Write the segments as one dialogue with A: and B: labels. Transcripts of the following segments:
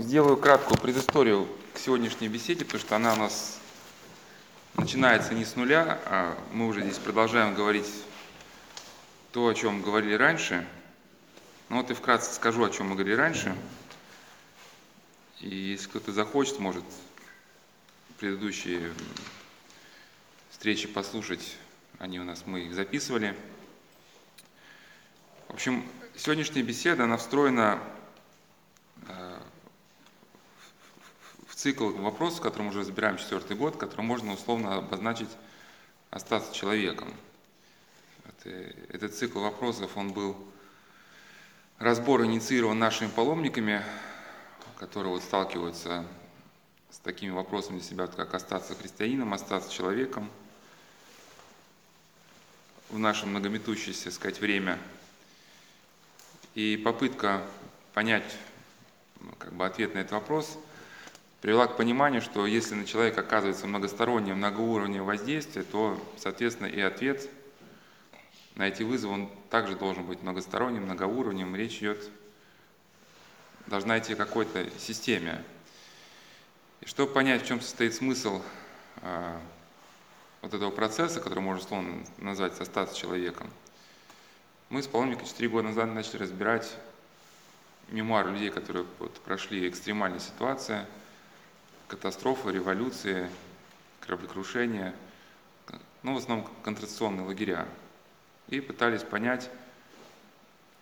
A: Сделаю краткую предысторию к сегодняшней беседе, потому что она у нас начинается не с нуля, а мы уже здесь продолжаем говорить то, о чем говорили раньше. Ну вот и вкратце скажу, о чем мы говорили раньше. И если кто-то захочет, может предыдущие встречи послушать, они у нас, мы их записывали. В общем, сегодняшняя беседа, она встроена э, в цикл вопросов, который мы уже разбираем четвертый год, который можно условно обозначить остаться человеком. Это, этот цикл вопросов, он был разбор инициирован нашими паломниками, которые вот сталкиваются с такими вопросами для себя, как остаться христианином, остаться человеком в наше многометущееся, сказать, время. И попытка понять ну, как бы ответ на этот вопрос привела к пониманию, что если на человека оказывается многостороннее, многоуровневое воздействие, то, соответственно, и ответ на эти вызовы он также должен быть многосторонним, многоуровневым. Речь идет, должна идти о какой-то системе. И чтобы понять, в чем состоит смысл э, вот этого процесса, который можно условно назвать остаться человеком, мы с паломником 4 года назад начали разбирать мемуары людей, которые вот прошли экстремальные ситуации, катастрофы, революции, кораблекрушения, ну, в основном концентрационные лагеря. И пытались понять,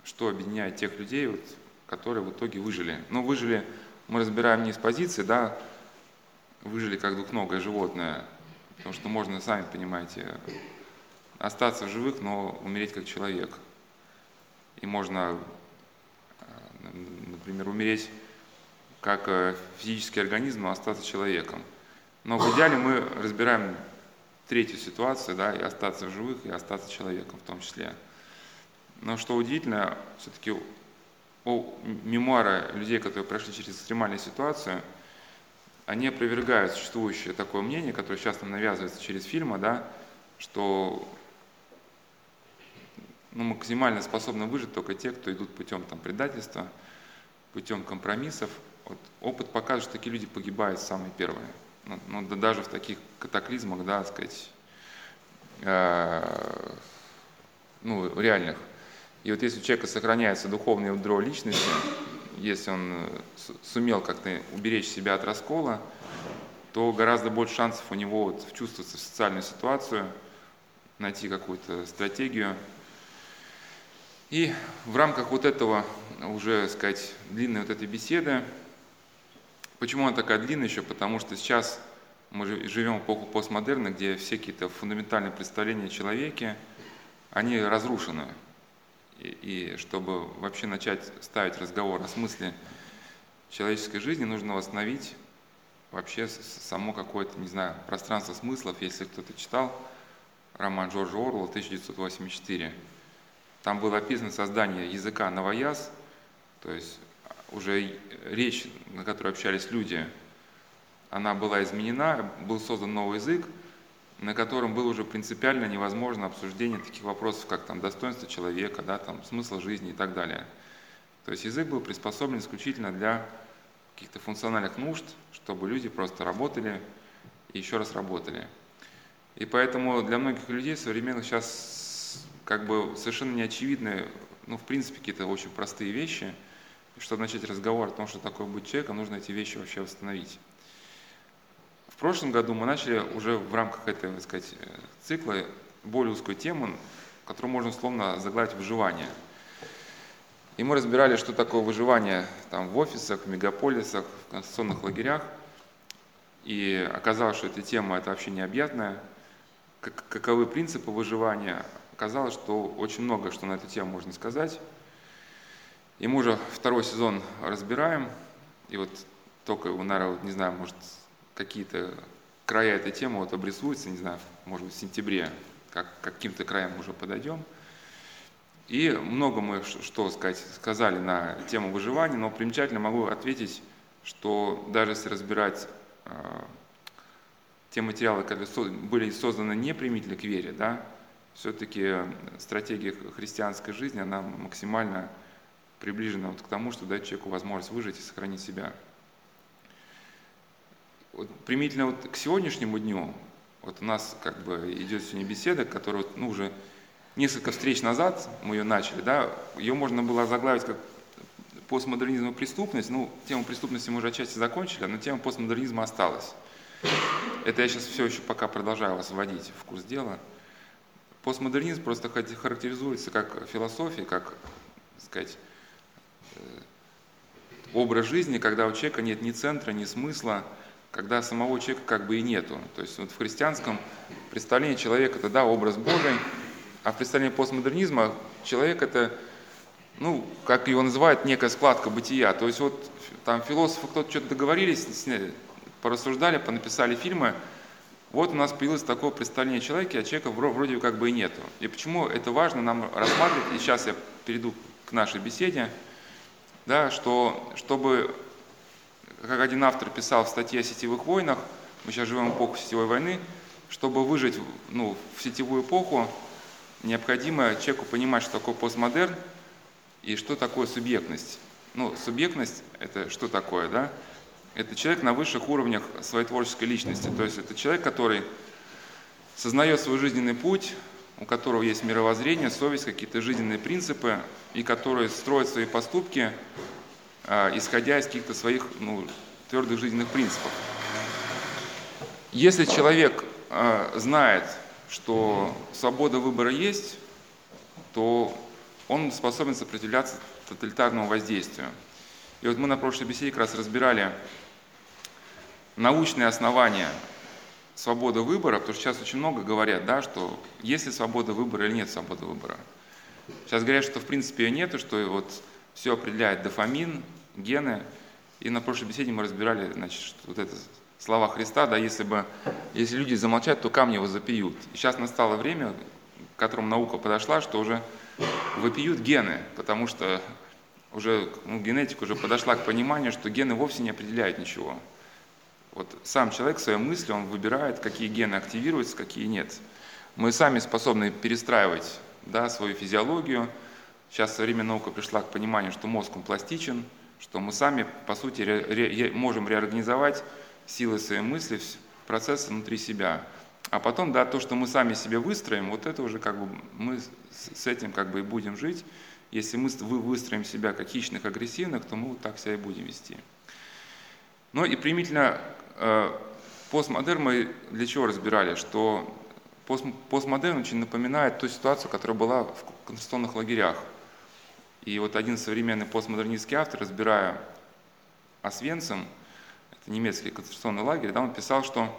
A: что объединяет тех людей, вот, которые в итоге выжили. Но выжили мы разбираем не с позиции, да, выжили как двухногое животное, потому что можно, сами понимаете, остаться в живых, но умереть как человек. И можно, э, например, умереть как э, физический организм, но остаться человеком. Но в идеале мы разбираем третью ситуацию, да, и остаться в живых, и остаться человеком в том числе. Но что удивительно, все-таки у мемуара людей, которые прошли через экстремальную ситуацию – они опровергают существующее такое мнение, которое сейчас нам навязывается через фильмы, да, что ну, максимально способны выжить только те, кто идут путем там, предательства, путем компромиссов. Вот, опыт показывает, что такие люди погибают самые первые. Ну, ну, да, даже в таких катаклизмах, да, сказать, э, ну, реальных. И вот если у человека сохраняется духовное ядро личности, если он э, сумел как-то уберечь себя от раскола, то гораздо больше шансов у него вот вчувствоваться в социальную ситуацию, найти какую-то стратегию. И в рамках вот этого уже, сказать, длинной вот этой беседы, почему она такая длинная еще? Потому что сейчас мы живем в эпоху постмодерна, где все какие-то фундаментальные представления о человеке, они разрушены. И, и чтобы вообще начать ставить разговор о смысле человеческой жизни, нужно восстановить вообще само какое-то, не знаю, пространство смыслов, если кто-то читал роман Джорджа Орла 1984. Там было описано создание языка новояз, то есть уже речь, на которой общались люди, она была изменена, был создан новый язык, на котором было уже принципиально невозможно обсуждение таких вопросов, как там достоинство человека, да, там, смысл жизни и так далее. То есть язык был приспособлен исключительно для каких-то функциональных нужд, чтобы люди просто работали и еще раз работали. И поэтому для многих людей современных сейчас как бы совершенно неочевидны, ну, в принципе, какие-то очень простые вещи. И чтобы начать разговор о том, что такое быть человеком, нужно эти вещи вообще восстановить. В прошлом году мы начали уже в рамках этого, так сказать, цикла более узкую тему, которую можно условно заглавить «выживание». И мы разбирали, что такое выживание там, в офисах, в мегаполисах, в конституционных лагерях. И оказалось, что эта тема это вообще необъятная. Как, каковы принципы выживания? Оказалось, что очень много что на эту тему можно сказать. И мы уже второй сезон разбираем. И вот только, наверное, не знаю, может, какие-то края этой темы вот обрисуются, не знаю, может быть, в сентябре, как, каким-то краям уже подойдем. И много мы, что сказать, сказали на тему выживания, но примечательно могу ответить, что даже если разбирать э, те материалы, которые были созданы не примительно к вере, да, все-таки стратегия христианской жизни, она максимально приближена вот к тому, что дать человеку возможность выжить и сохранить себя. вот, примительно вот к сегодняшнему дню, вот у нас как бы идет сегодня беседа, которая ну, уже несколько встреч назад мы ее начали, да, ее можно было заглавить как постмодернизм и преступность. Ну, тему преступности мы уже отчасти закончили, но тема постмодернизма осталась. Это я сейчас все еще пока продолжаю вас вводить в курс дела. Постмодернизм просто характеризуется как философия, как, так сказать, образ жизни, когда у человека нет ни центра, ни смысла, когда самого человека как бы и нету. То есть вот в христианском представлении человека это да, образ Божий, а в представлении постмодернизма человек это, ну, как его называют, некая складка бытия. То есть вот там философы кто-то что-то договорились, порассуждали, понаписали фильмы, вот у нас появилось такое представление о человеке, а человека вроде как бы и нету. И почему это важно нам рассматривать, и сейчас я перейду к нашей беседе, да, что чтобы, как один автор писал в статье о сетевых войнах, мы сейчас живем в эпоху сетевой войны, чтобы выжить ну, в сетевую эпоху, необходимо человеку понимать, что такое постмодерн и что такое субъектность. Ну, субъектность – это что такое, да? Это человек на высших уровнях своей творческой личности. То есть это человек, который сознает свой жизненный путь, у которого есть мировоззрение, совесть, какие-то жизненные принципы, и который строит свои поступки, э, исходя из каких-то своих ну, твердых жизненных принципов. Если человек э, знает, что свобода выбора есть, то он способен сопротивляться тоталитарному воздействию. И вот мы на прошлой беседе как раз разбирали научные основания свободы выбора, потому что сейчас очень много говорят, да, что есть ли свобода выбора или нет свободы выбора. Сейчас говорят, что в принципе ее нет, что вот все определяет дофамин, гены. И на прошлой беседе мы разбирали, значит, вот это слова Христа, да, если бы, если люди замолчат, то камни его запьют. И сейчас настало время, к которому наука подошла, что уже выпьют гены, потому что уже ну, генетика уже подошла к пониманию, что гены вовсе не определяют ничего. Вот сам человек своей мыслью, он выбирает, какие гены активируются, какие нет. Мы сами способны перестраивать да, свою физиологию. Сейчас современная наука пришла к пониманию, что мозг он пластичен, что мы сами, по сути, ре, ре, можем реорганизовать силы своей мысли, процессы внутри себя. А потом, да, то, что мы сами себе выстроим, вот это уже как бы мы с этим как бы и будем жить. Если мы выстроим себя как хищных, агрессивных, то мы вот так себя и будем вести. Ну и примительно постмодерн мы для чего разбирали? Что пост, постмодерн очень напоминает ту ситуацию, которая была в концентрационных лагерях. И вот один современный постмодернистский автор, разбирая Освенцим, это немецкий концентрационный лагерь, да, он писал, что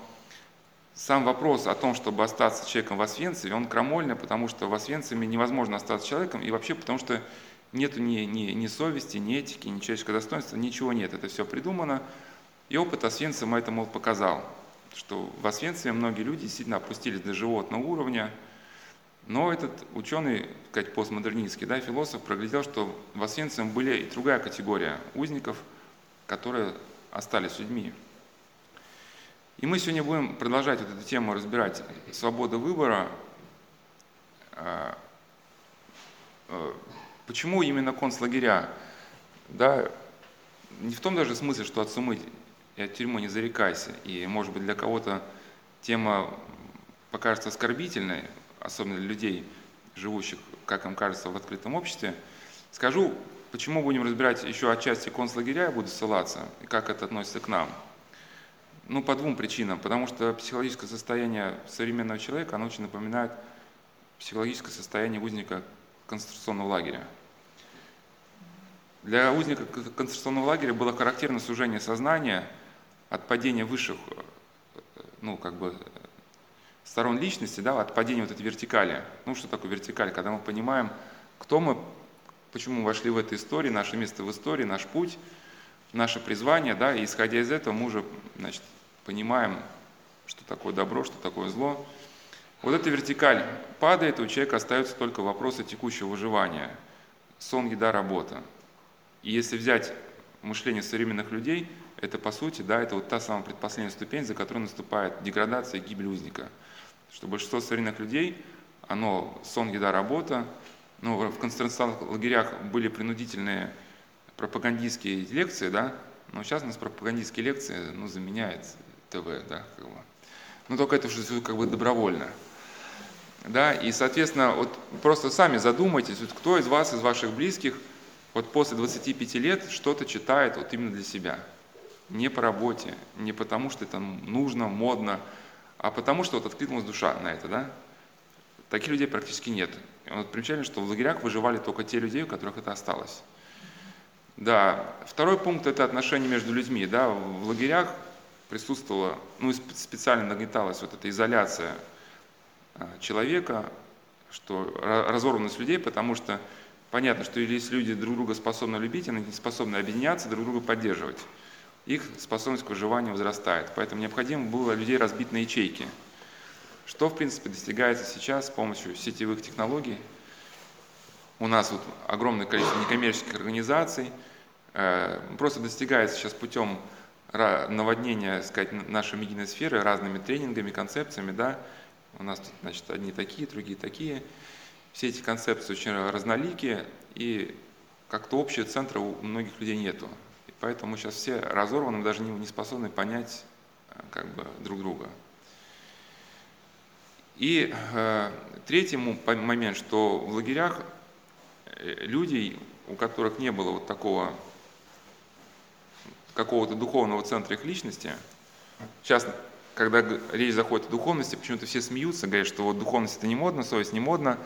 A: сам вопрос о том, чтобы остаться человеком в Освенциме, он крамольный, потому что в Освенциме невозможно остаться человеком, и вообще потому что нет ни, ни, ни совести, ни этики, ни человеческого достоинства, ничего нет, это все придумано, и опыт Освенцима этому показал, что в Освенциме многие люди действительно опустились до животного уровня, но этот ученый, сказать, постмодернистский да, философ проглядел, что в Освенциме были и другая категория узников, которые остались людьми. И мы сегодня будем продолжать вот эту тему разбирать свобода выбора. А, а, почему именно концлагеря? Да, не в том даже смысле, что от сумы и от тюрьмы не зарекайся. И, может быть, для кого-то тема покажется оскорбительной, особенно для людей, живущих, как им кажется, в открытом обществе. Скажу, почему будем разбирать еще отчасти концлагеря, я буду ссылаться, и как это относится к нам. Ну, по двум причинам. Потому что психологическое состояние современного человека, оно очень напоминает психологическое состояние узника концентрационного лагеря. Для узника концентрационного лагеря было характерно сужение сознания – от падения высших, ну, как бы, сторон личности, да, от падения вот этой вертикали. Ну, что такое вертикаль? Когда мы понимаем, кто мы, почему мы вошли в эту историю, наше место в истории, наш путь, наше призвание, да, и исходя из этого мы уже, значит, понимаем, что такое добро, что такое зло. Вот эта вертикаль падает, у человека остаются только вопросы текущего выживания. Сон, еда, работа. И если взять мышление современных людей – это по сути, да, это вот та самая предпоследняя ступень, за которой наступает деградация и гибель узника. Что большинство современных людей, оно сон, еда, работа, ну, в концентрационных лагерях были принудительные пропагандистские лекции, да, но сейчас у нас пропагандистские лекции ну, заменяют ТВ, да, как бы. Но только это уже как бы добровольно. Да, и, соответственно, вот просто сами задумайтесь, вот кто из вас, из ваших близких, вот после 25 лет что-то читает вот именно для себя. Не по работе, не потому, что это нужно, модно, а потому, что вот откликнулась душа на это, да. Таких людей практически нет. И вот примечательно, что в лагерях выживали только те люди, у которых это осталось. Да, второй пункт – это отношения между людьми. Да, в лагерях присутствовала, ну, специально нагнеталась вот эта изоляция а, человека, что разорванность людей, потому что понятно, что если люди друг друга способны любить, они способны объединяться, друг друга поддерживать. Их способность к выживанию возрастает. Поэтому необходимо было людей разбить на ячейки. Что, в принципе, достигается сейчас с помощью сетевых технологий. У нас вот огромное количество некоммерческих организаций. Э, просто достигается сейчас путем наводнения сказать, нашей медийной сферы разными тренингами, концепциями, да, у нас тут, значит, одни такие, другие такие. Все эти концепции очень разноликие, и как-то общего центра у многих людей нету. Поэтому сейчас все разорваны, даже не, не способны понять э, как бы, друг друга. И э, третий момент, что в лагерях э, людей, у которых не было вот такого какого-то духовного центра их личности, сейчас когда речь заходит о духовности, почему-то все смеются, говорят, что вот духовность это не модно, совесть не модно,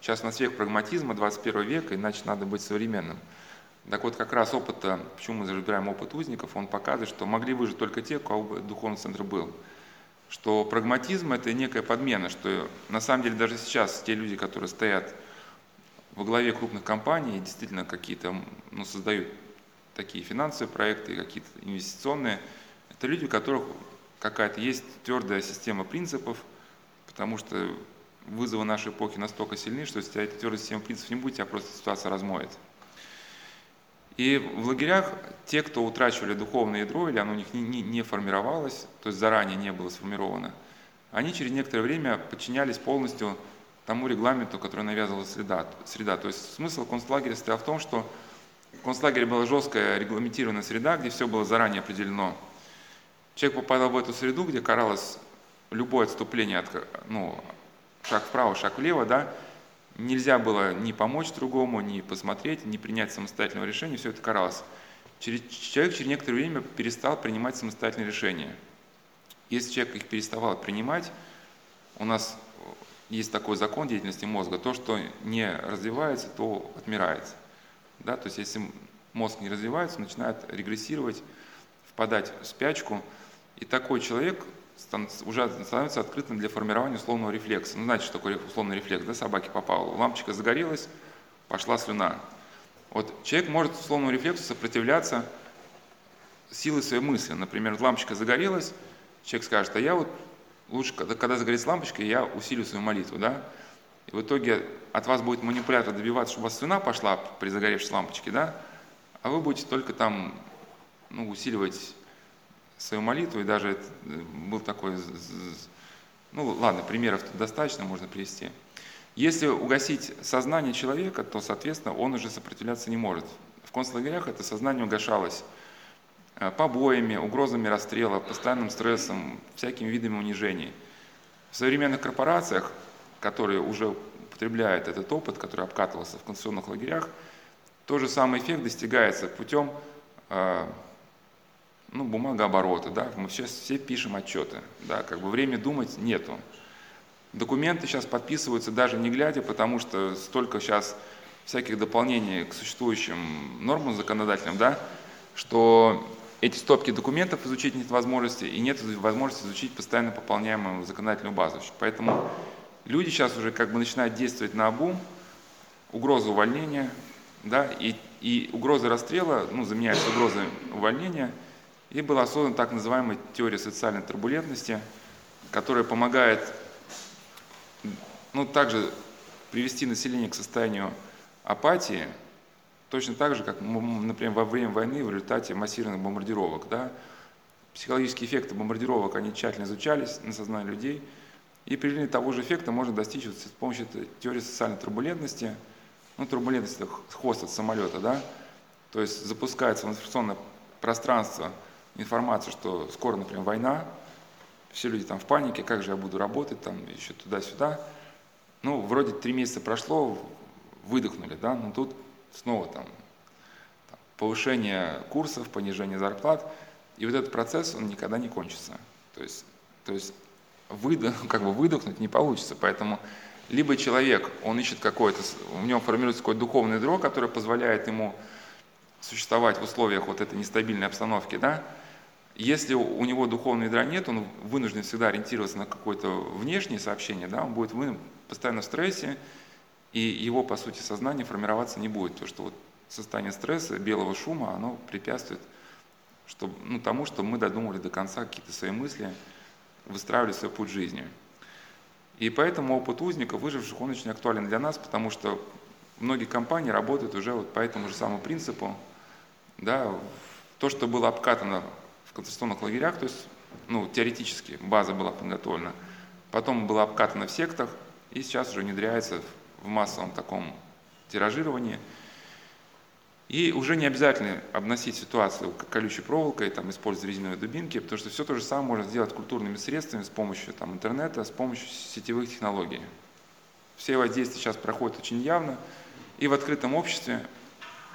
A: сейчас у нас век прагматизма, 21 века, иначе надо быть современным. Так вот, как раз опыта, почему мы разбираем опыт узников, он показывает, что могли выжить только те, у кого духовный центр был. Что прагматизм – это некая подмена, что на самом деле даже сейчас те люди, которые стоят во главе крупных компаний, действительно какие-то, ну, создают такие финансовые проекты, какие-то инвестиционные, это люди, у которых какая-то есть твердая система принципов, потому что вызовы нашей эпохи настолько сильны, что если этой твердой системы принципов не будет, тебя просто ситуация размоет. И в лагерях те, кто утрачивали духовное ядро, или оно у них не, не, не формировалось, то есть заранее не было сформировано, они через некоторое время подчинялись полностью тому регламенту, который навязывала среда. среда. То есть смысл концлагеря стоял в том, что в концлагере была жесткая регламентированная среда, где все было заранее определено – Человек попадал в эту среду, где каралось любое отступление от, ну, шаг вправо, шаг влево, да, нельзя было ни помочь другому, ни посмотреть, ни принять самостоятельного решения, все это каралось. Человек через некоторое время перестал принимать самостоятельные решения. Если человек их переставал принимать, у нас есть такой закон деятельности мозга, то, что не развивается, то отмирает. Да? То есть если мозг не развивается, начинает регрессировать, впадать в спячку – и такой человек уже становится открытым для формирования условного рефлекса. Ну, знаете, что такое условный рефлекс, да, собаке попала. Лампочка загорелась, пошла слюна. Вот человек может условному рефлексу сопротивляться силой своей мысли. Например, лампочка загорелась, человек скажет, а я вот лучше, когда, когда загорится лампочка, я усилю свою молитву, да? И в итоге от вас будет манипулятор добиваться, чтобы у вас слюна пошла при загоревшей лампочке, да? А вы будете только там ну, усиливать свою молитву, и даже э, был такой, ну ладно, примеров достаточно можно привести. Если угасить сознание человека, то, соответственно, он уже сопротивляться не может. В концлагерях это сознание угошалось э, побоями, угрозами расстрела, постоянным стрессом, всякими видами унижений. В современных корпорациях, которые уже употребляют этот опыт, который обкатывался в концентрационных лагерях, тот же самый эффект достигается путем э, ну, бумага оборота, да, мы сейчас все пишем отчеты, да, как бы время думать нету. Документы сейчас подписываются даже не глядя, потому что столько сейчас всяких дополнений к существующим нормам законодательным, да, что эти стопки документов изучить нет возможности, и нет возможности изучить постоянно пополняемую законодательную базу. Поэтому люди сейчас уже как бы начинают действовать на обум, угроза увольнения, да, и, и угроза расстрела, ну, заменяется угрозой увольнения – и была создана так называемая теория социальной турбулентности, которая помогает ну, также привести население к состоянию апатии, точно так же, как, например, во время войны в результате массированных бомбардировок. Да? Психологические эффекты бомбардировок, они тщательно изучались на сознании людей, и при того же эффекта можно достичь вот с помощью теории социальной турбулентности, ну, турбулентность – хвост от самолета, да, то есть запускается в информационное пространство информацию, что скоро, например, война, все люди там в панике, как же я буду работать, там еще туда-сюда. Ну, вроде три месяца прошло, выдохнули, да, но тут снова там, там повышение курсов, понижение зарплат, и вот этот процесс, он никогда не кончится. То есть, то есть выдох, как бы выдохнуть не получится, поэтому либо человек, он ищет какой-то, у него формируется какое-то духовное ядро, которое позволяет ему существовать в условиях вот этой нестабильной обстановки, да, если у него духовного ядра нет, он вынужден всегда ориентироваться на какое-то внешнее сообщение, да, он будет постоянно в стрессе, и его, по сути, сознание формироваться не будет. То, что вот состояние стресса, белого шума, оно препятствует чтобы, ну, тому, что мы додумали до конца какие-то свои мысли, выстраивали свой путь жизни. И поэтому опыт узника, выживших, он очень актуален для нас, потому что многие компании работают уже вот по этому же самому принципу. Да, то, что было обкатано в концентрационных лагерях, то есть ну, теоретически база была подготовлена, потом была обкатана в сектах, и сейчас уже внедряется в массовом таком тиражировании – и уже не обязательно обносить ситуацию колючей проволокой, там, использовать резиновые дубинки, потому что все то же самое можно сделать культурными средствами с помощью там, интернета, с помощью сетевых технологий. Все воздействия сейчас проходят очень явно, и в открытом обществе,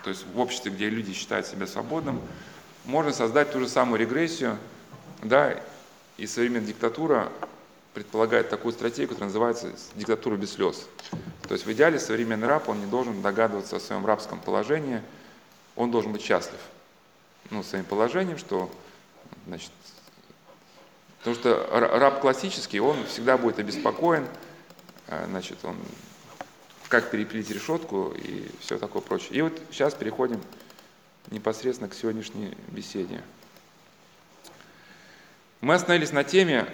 A: то есть в обществе, где люди считают себя свободным, можно создать ту же самую регрессию, да, и современная диктатура предполагает такую стратегию, которая называется диктатура без слез. То есть в идеале современный раб, он не должен догадываться о своем рабском положении – он должен быть счастлив ну, своим положением, что, значит, потому что раб классический, он всегда будет обеспокоен, а, значит, он как перепилить решетку и все такое прочее. И вот сейчас переходим непосредственно к сегодняшней беседе. Мы остановились на теме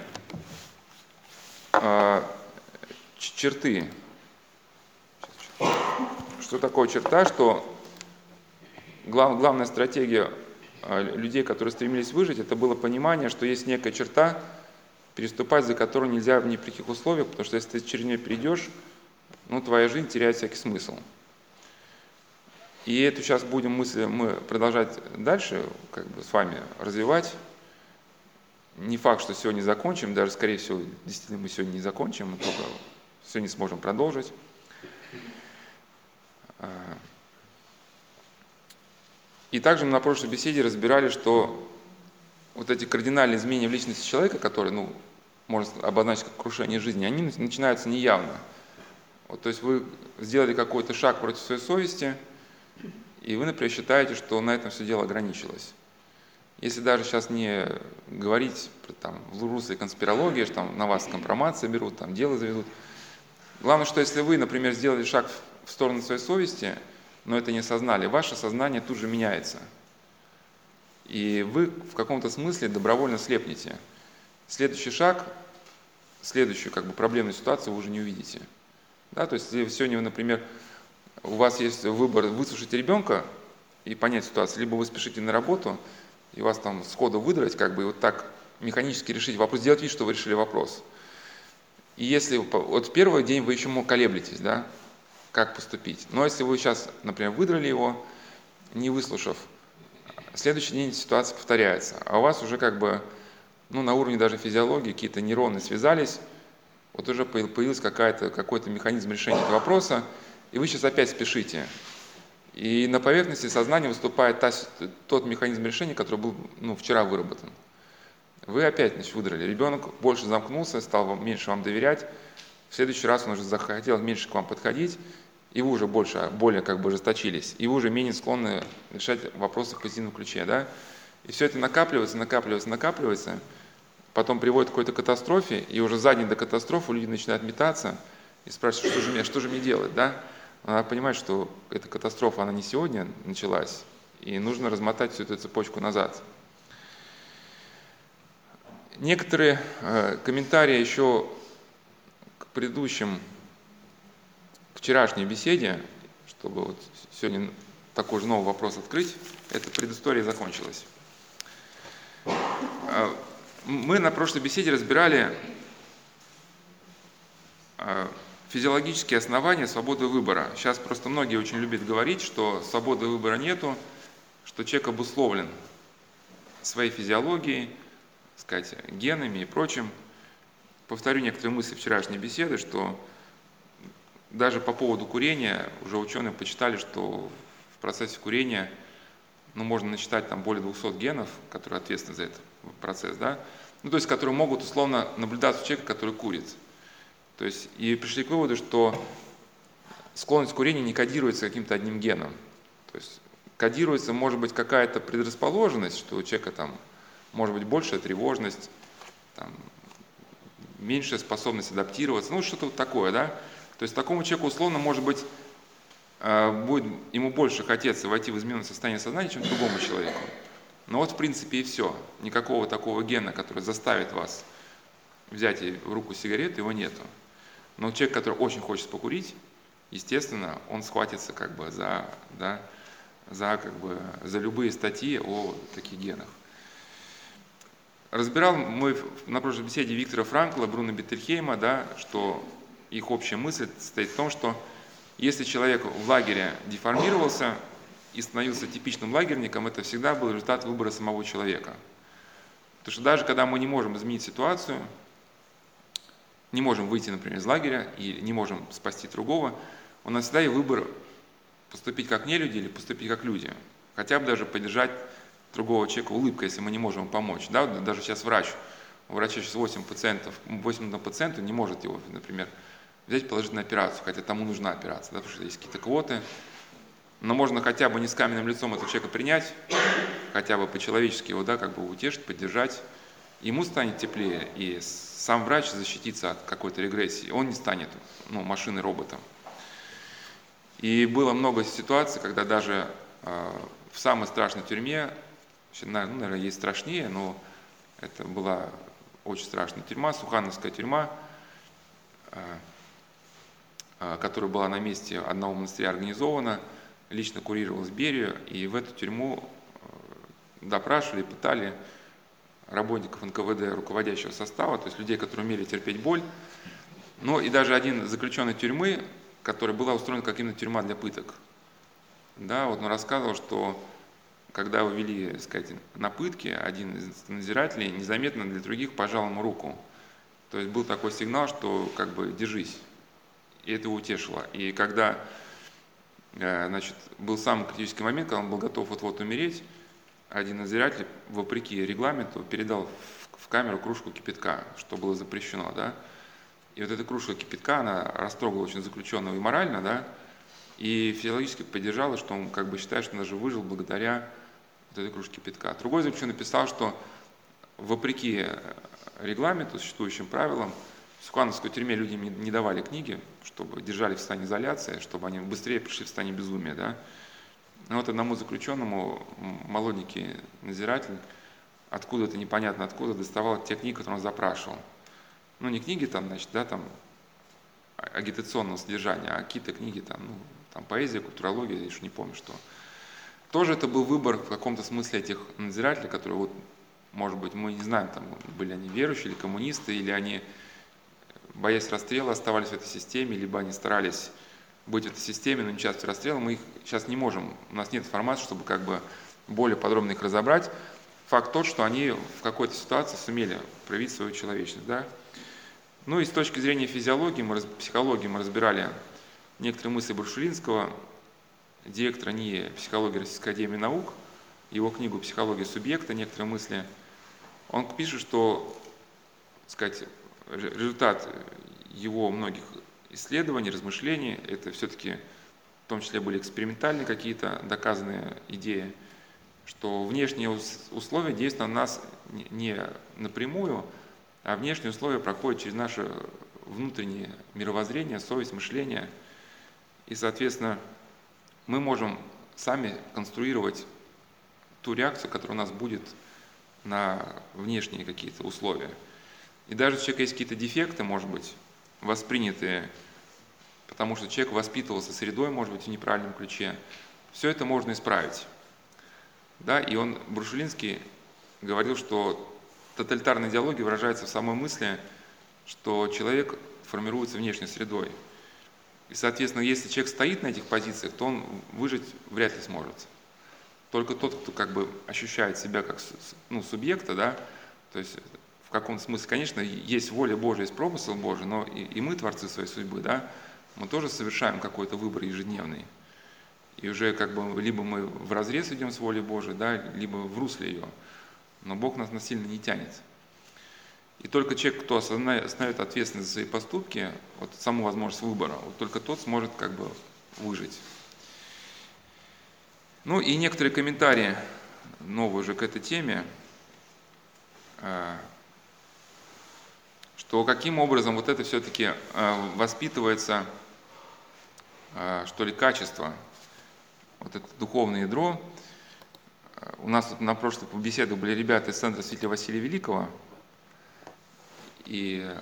A: э, черты. Что такое черта? Что глав, главная стратегия а, людей, которые стремились выжить, это было понимание, что есть некая черта, переступать за которую нельзя в ни при каких условиях, потому что если ты через нее перейдешь, ну, твоя жизнь теряет всякий смысл. И эту сейчас будем мысли мы продолжать дальше как бы с вами развивать. Не факт, что сегодня закончим, даже скорее всего, действительно мы сегодня не закончим, мы только сегодня сможем продолжить. И также мы на прошлой беседе разбирали, что вот эти кардинальные изменения в личности человека, которые, ну, можно обозначить как крушение жизни, они начинаются неявно. Вот, то есть вы сделали какой-то шаг против своей совести, и вы, например, считаете, что на этом все дело ограничилось. Если даже сейчас не говорить там, в русле конспирологии, что там на вас компромации берут, там дело заведут. Главное, что если вы, например, сделали шаг в сторону своей совести – но это не осознали, ваше сознание тут же меняется. И вы в каком-то смысле добровольно слепнете. Следующий шаг, следующую как бы проблемную ситуацию вы уже не увидите. Да, то есть если сегодня, например, у вас есть выбор выслушать ребенка и понять ситуацию, либо вы спешите на работу, и вас там сходу выдрать, как бы и вот так механически решить вопрос, сделать вид, что вы решили вопрос. И если вот первый день вы еще колеблетесь, да, как поступить. Но если вы сейчас, например, выдрали его, не выслушав, следующий день ситуация повторяется, а у вас уже как бы ну, на уровне даже физиологии какие-то нейроны связались, вот уже появился какой-то механизм решения этого вопроса, и вы сейчас опять спешите. И на поверхности сознания выступает та, тот механизм решения, который был ну, вчера выработан. Вы опять значит, выдрали. Ребенок больше замкнулся, стал меньше вам доверять. В следующий раз он уже захотел меньше к вам подходить и вы уже больше, более как бы ожесточились, и вы уже менее склонны решать вопросы в позитивном ключе, да? И все это накапливается, накапливается, накапливается, потом приводит к какой-то катастрофе, и уже за день до катастрофы люди начинают метаться и спрашивают, что же мне, что же мне делать, да? Надо понимать, что эта катастрофа, она не сегодня началась, и нужно размотать всю эту цепочку назад. Некоторые э, комментарии еще к предыдущим вчерашней беседе, чтобы вот сегодня такой же новый вопрос открыть, эта предыстория закончилась. А, мы на прошлой беседе разбирали а, физиологические основания свободы выбора. Сейчас просто многие очень любят говорить, что свободы выбора нету, что человек обусловлен своей физиологией, сказать, генами и прочим. Повторю некоторые мысли вчерашней беседы, что даже по поводу курения уже ученые почитали, что в процессе курения ну, можно начитать там более 200 генов, которые ответственны за этот процесс, да, ну, то есть, которые могут условно наблюдаться у человека, который курит. То есть, и пришли к выводу, что склонность к курению не кодируется каким-то одним геном. То есть, кодируется, может быть, какая-то предрасположенность, что у человека там может быть большая тревожность, там, меньшая способность адаптироваться, ну, что-то вот такое, да. То есть, такому человеку условно, может быть, э, будет ему больше хотеться войти в измененное состояние сознания, чем другому человеку. Но вот в принципе и все. Никакого такого гена, который заставит вас взять в руку сигарету, его нету. Но человек, который очень хочет покурить, естественно, он схватится как бы за, да, за, как бы, за любые статьи о таких генах. Разбирал мы на прошлой беседе Виктора Франкла, Бруно Беттельхейма, да, что их общая мысль состоит в том, что если человек в лагере деформировался, и становился типичным лагерником, это всегда был результат выбора самого человека. Потому что даже когда мы не можем изменить ситуацию, не можем выйти, например, из лагеря и не можем спасти другого, у нас всегда есть выбор поступить как не люди или поступить как люди. Хотя бы даже поддержать другого человека улыбкой, если мы не можем помочь. Да, даже сейчас врач, у врача сейчас 8 пациентов, 8 пациентов не может его, например, взять положить на операцию, хотя тому нужна операция, да, потому что есть какие-то квоты, но можно хотя бы не с каменным лицом этого человека принять, хотя бы по-человечески его, да, как бы утешить, поддержать. Ему станет теплее, и сам врач защитится от какой-то регрессии. Он не станет ну, машиной-роботом. И было много ситуаций, когда даже э, в самой страшной тюрьме, ну, наверное, есть страшнее, но это была очень страшная тюрьма, Сухановская тюрьма, э, э, которая была на месте одного монастыря организована – лично курировал Берию, и в эту тюрьму допрашивали, пытали работников НКВД руководящего состава, то есть людей, которые умели терпеть боль. Но и даже один заключенный тюрьмы, которая была устроена как именно тюрьма для пыток, да, вот он рассказывал, что когда его вели, сказать, на пытки, один из надзирателей незаметно для других пожал ему руку. То есть был такой сигнал, что как бы держись. И это утешило. И когда Э, значит, был самый критический момент, когда он был готов вот-вот умереть, один надзиратель, вопреки регламенту, передал в камеру кружку кипятка, что было запрещено, да. И вот эта кружка кипятка, она растрогала очень заключенного и морально, да, и физиологически поддержала, что он как бы считает, что он даже выжил благодаря вот этой кружке кипятка. Другой заключенный написал, что вопреки регламенту, существующим правилам, в Сукановской тюрьме людям не, давали книги, чтобы держали в состоянии изоляции, чтобы они быстрее пришли в состояние безумия. Да? Но вот одному заключенному молоденький надзиратель откуда-то непонятно откуда доставал те книги, которые он запрашивал. Ну, не книги там, значит, да, там агитационного содержания, а какие-то книги там, ну, там поэзия, культурология, я еще не помню что. Тоже это был выбор в каком-то смысле этих надзирателей, которые вот, может быть, мы не знаем, там, были они верующие или коммунисты, или они боясь расстрела, оставались в этой системе, либо они старались быть в этой системе, но не участвовать в расстреле, мы их сейчас не можем, у нас нет информации, чтобы как бы более подробно их разобрать. Факт тот, что они в какой-то ситуации сумели проявить свою человечность. Да? Ну и с точки зрения физиологии, мы, психологии мы разбирали некоторые мысли Буршулинского, директора НИИ психологии Российской Академии Наук, его книгу «Психология субъекта», некоторые мысли. Он пишет, что сказать, результат его многих исследований, размышлений, это все-таки в том числе были экспериментальные какие-то доказанные идеи, что внешние условия действуют на нас не напрямую, а внешние условия проходят через наше внутреннее мировоззрение, совесть, мышление. И, соответственно, мы можем сами конструировать ту реакцию, которая у нас будет на внешние какие-то условия. И даже если у человека есть какие-то дефекты, может быть, воспринятые, потому что человек воспитывался средой, может быть, в неправильном ключе, все это можно исправить. Да, и он, Брушелинский, говорил, что тоталитарная идеология выражается в самой мысли, что человек формируется внешней средой. И, соответственно, если человек стоит на этих позициях, то он выжить вряд ли сможет. Только тот, кто как бы ощущает себя как ну, субъекта, да, То есть в каком-то смысле, конечно, есть воля Божия, есть промысел Божий, но и, и мы творцы своей судьбы, да, мы тоже совершаем какой-то выбор ежедневный. И уже как бы либо мы в разрез идем с волей Божией, да, либо в русле ее. Но Бог нас насильно не тянет. И только человек, кто осознает ответственность за свои поступки, вот саму возможность выбора, вот только тот сможет как бы выжить. Ну и некоторые комментарии новые уже к этой теме, а, что каким образом вот это все-таки а, воспитывается, а, что ли, качество, вот это духовное ядро. У нас тут на прошлой беседе были ребята из Центра Святителя Василия Великого, и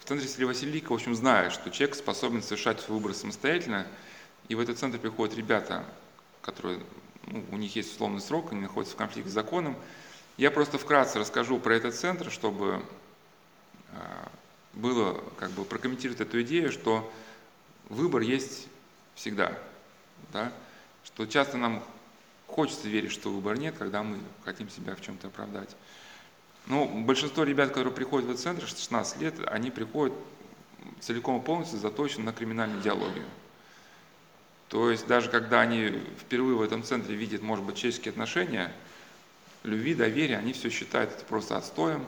A: в Центре Святителя Василия Великого, в общем, знают, что человек способен совершать свой выбор самостоятельно – и в этот центр приходят ребята, которые, ну, у них есть условный срок, они находятся в конфликте с законом. Я просто вкратце расскажу про этот центр, чтобы а, было, как бы, прокомментировать эту идею, что выбор есть всегда. Да? Что часто нам хочется верить, что выбора нет, когда мы хотим себя в чем-то оправдать. Но большинство ребят, которые приходят в этот центр, 16 лет, они приходят целиком и полностью заточены на криминальную идеологию. То есть даже когда они впервые в этом центре видят, может быть, человеческие отношения, любви, доверия, они все считают это просто отстоем,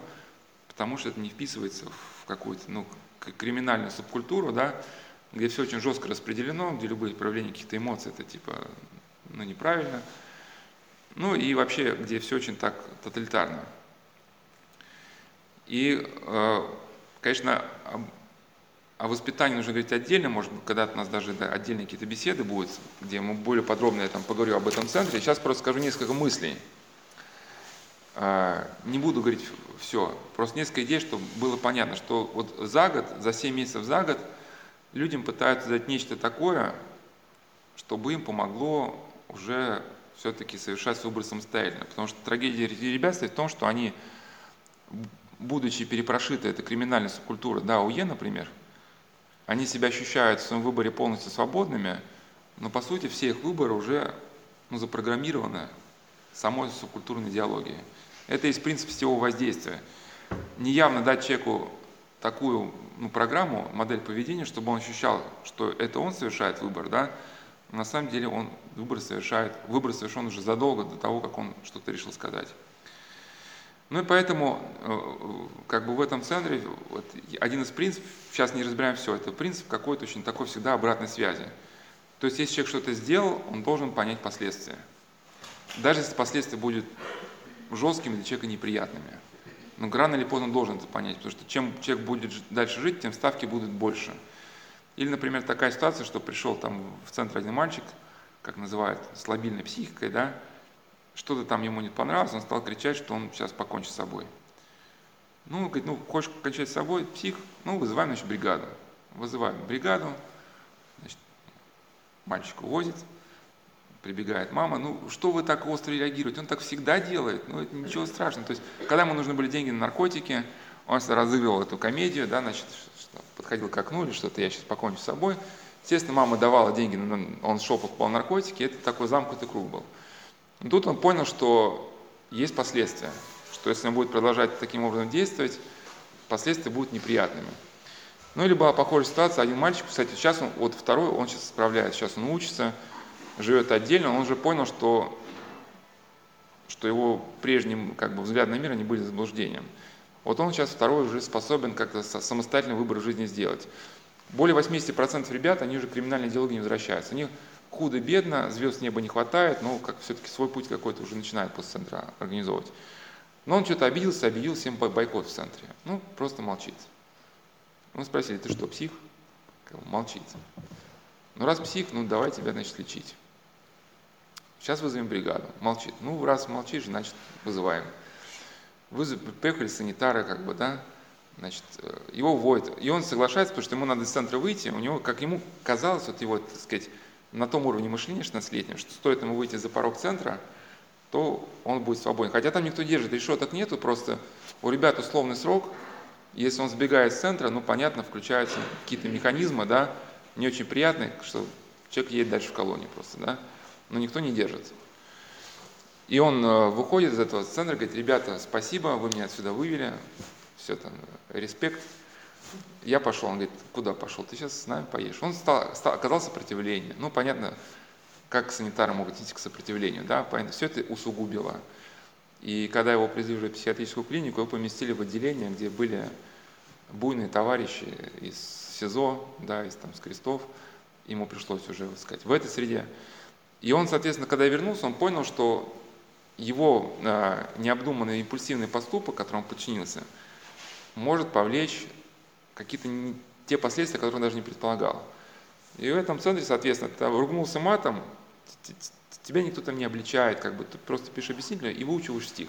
A: потому что это не вписывается в какую-то ну, криминальную субкультуру, да, где все очень жестко распределено, где любые проявления каких-то эмоций это типа ну, неправильно. Ну и вообще, где все очень так тоталитарно. И, э, конечно, о воспитании нужно говорить отдельно, может быть, когда-то у нас даже да, отдельные какие-то беседы будут, где мы более подробно я там поговорю об этом центре. Сейчас просто скажу несколько мыслей. А, не буду говорить все, просто несколько идей, чтобы было понятно, что вот за год, за 7 месяцев за год людям пытаются дать нечто такое, чтобы им помогло уже все-таки совершать выбор самостоятельно. Потому что трагедия ребят стоит в том, что они, будучи перепрошиты, это криминальная субкультура, да, УЕ, например – они себя ощущают в своем выборе полностью свободными, но по сути все их выборы уже ну, запрограммированы самой субкультурной идеологией. Это есть принцип сетевого воздействия. Неявно дать человеку такую ну, программу, модель поведения, чтобы он ощущал, что это он совершает выбор, да, на самом деле он выбор совершает, выбор совершен уже задолго до того, как он что-то решил сказать. Ну и поэтому э, как бы в этом центре вот, один из принципов, сейчас не разбираем все, это принцип какой-то очень такой всегда обратной связи. То есть если человек что-то сделал, он должен понять последствия. Даже если последствия будут жесткими для человека неприятными. Но рано или поздно должен это понять, потому что чем человек будет дальше жить, тем ставки будут больше. Или, например, такая ситуация, что пришел там в центр один мальчик, как называют, с лобильной психикой, да, что-то там ему не понравилось, он стал кричать, что он сейчас покончит с собой. Ну, говорит, ну, хочешь кончать с собой, псих, ну, вызываем, значит, бригаду. Вызываем бригаду, значит, мальчик увозит, прибегает мама, ну, что вы так остро реагируете? Он так всегда делает, ну, это ничего страшного. То есть, когда ему нужны были деньги на наркотики, он разыгрывал эту комедию, да, значит, подходил к окну или что-то, я сейчас покончу с собой. Естественно, мама давала деньги, он шел покупал наркотики, это такой замкнутый круг был. Но тут он понял, что есть последствия, что если он будет продолжать таким образом действовать, последствия будут неприятными. Ну или была похожая ситуация, один мальчик, кстати, сейчас он, вот второй, он сейчас справляется, сейчас он учится, живет отдельно, он уже понял, что, что его прежний как бы, взгляд на мир, они были заблуждением. Вот он сейчас второй уже способен как-то самостоятельно выбор жизни сделать. Более 80% ребят, они уже к криминальной идеологии не возвращаются. Они худо-бедно, звезд неба не хватает, но как все-таки свой путь какой-то уже начинает после центра организовывать. Но он что-то обиделся, объявил всем бойкот в центре. Ну, просто молчит. Мы спросили, ты что, псих? Молчит. Ну, раз псих, ну, давай тебя, значит, лечить. Сейчас вызовем бригаду. Молчит. Ну, раз молчишь, значит, вызываем. Вызов, приехали санитары, как бы, да, значит, э, его вводят. И он соглашается, потому что ему надо из центра выйти. У него, как ему казалось, вот его, так сказать, на том уровне мышления 16-летнем, что стоит ему выйти за порог центра, то он будет свободен. Хотя там никто держит, решеток нету, просто у ребят условный срок, если он сбегает с центра, ну, понятно, включаются какие-то механизмы, да, не очень приятные, что человек едет дальше в колонии просто, да, но никто не держит. И он э, выходит из этого центра, говорит, ребята, спасибо, вы меня отсюда вывели, все там, респект. Я пошел, он говорит, куда пошел? Ты сейчас с нами поешь. Он стал, стал, оказал сопротивление. Ну, понятно, как санитары могут идти к сопротивлению, да, понятно, все это усугубило. И когда его привезли в психиатрическую клинику, его поместили в отделение, где были буйные товарищи из СИЗО, да, из, там, с крестов, ему пришлось уже, сказать, в этой среде. И он, соответственно, когда вернулся, он понял, что его э, необдуманный импульсивный поступок, которому он подчинился, может повлечь какие-то не, те последствия, которые он даже не предполагал. И в этом центре, соответственно, ты ругнулся матом, тебя никто там не обличает, как бы ты просто пишешь объяснительную и выучиваешь стих.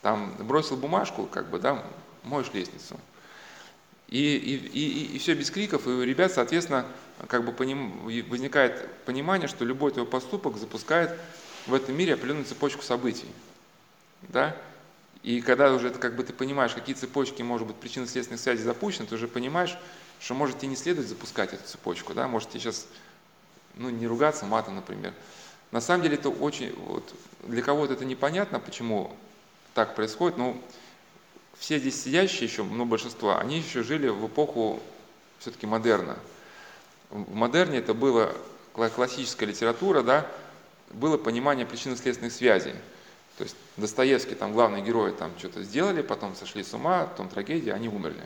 A: Там бросил бумажку, как бы, да, моешь лестницу. И, и, и, и все без криков, и у ребят, соответственно, как бы поним, возникает понимание, что любой твой поступок запускает в этом мире определенную цепочку событий. Да? И когда уже это, как бы ты понимаешь, какие цепочки, может быть, причинно-следственных связей запущены, ты уже понимаешь, что может тебе не следует запускать эту цепочку, да, может тебе сейчас, ну, не ругаться матом, например. На самом деле это очень, вот, для кого-то это непонятно, почему так происходит, но все здесь сидящие еще, ну, большинство, они еще жили в эпоху все-таки модерна. В модерне это была классическая литература, да, было понимание причинно-следственных связей. То есть Достоевский, там главные герои там что-то сделали, потом сошли с ума, потом трагедия, они умерли.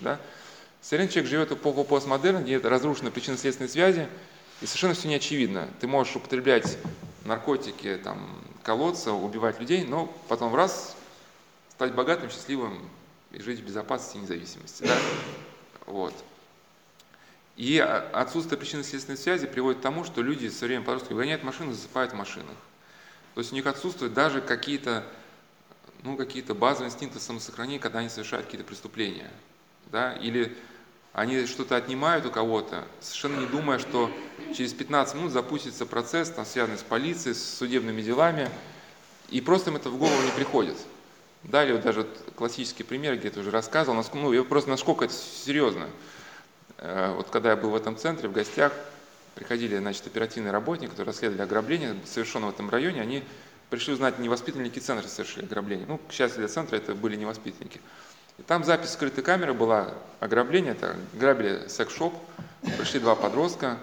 A: Да? Современный человек живет в эпоху постмодерна, где разрушены причинно-следственные связи, и совершенно все не очевидно. Ты можешь употреблять наркотики, там, колоться, убивать людей, но потом раз стать богатым, счастливым и жить в безопасности и независимости. Да? Вот. И отсутствие причинно-следственной связи приводит к тому, что люди со временем подростка гоняют машину, засыпают в машинах. То есть у них отсутствуют даже какие-то ну, какие-то базовые инстинкты самосохранения, когда они совершают какие-то преступления. Да? Или они что-то отнимают у кого-то, совершенно не думая, что через 15 минут запустится процесс, там, связанный с полицией, с судебными делами, и просто им это в голову не приходит. Далее вот даже классический пример, где я уже рассказывал, ну, я просто насколько это серьезно. Э, вот когда я был в этом центре, в гостях, приходили, значит, оперативные работники, которые расследовали ограбление, совершенное в этом районе, они пришли узнать, не воспитанники центра совершили ограбление. Ну, к счастью для центра, это были не воспитанники. И там запись скрытой камеры была ограбление, это грабили секс-шоп, пришли два подростка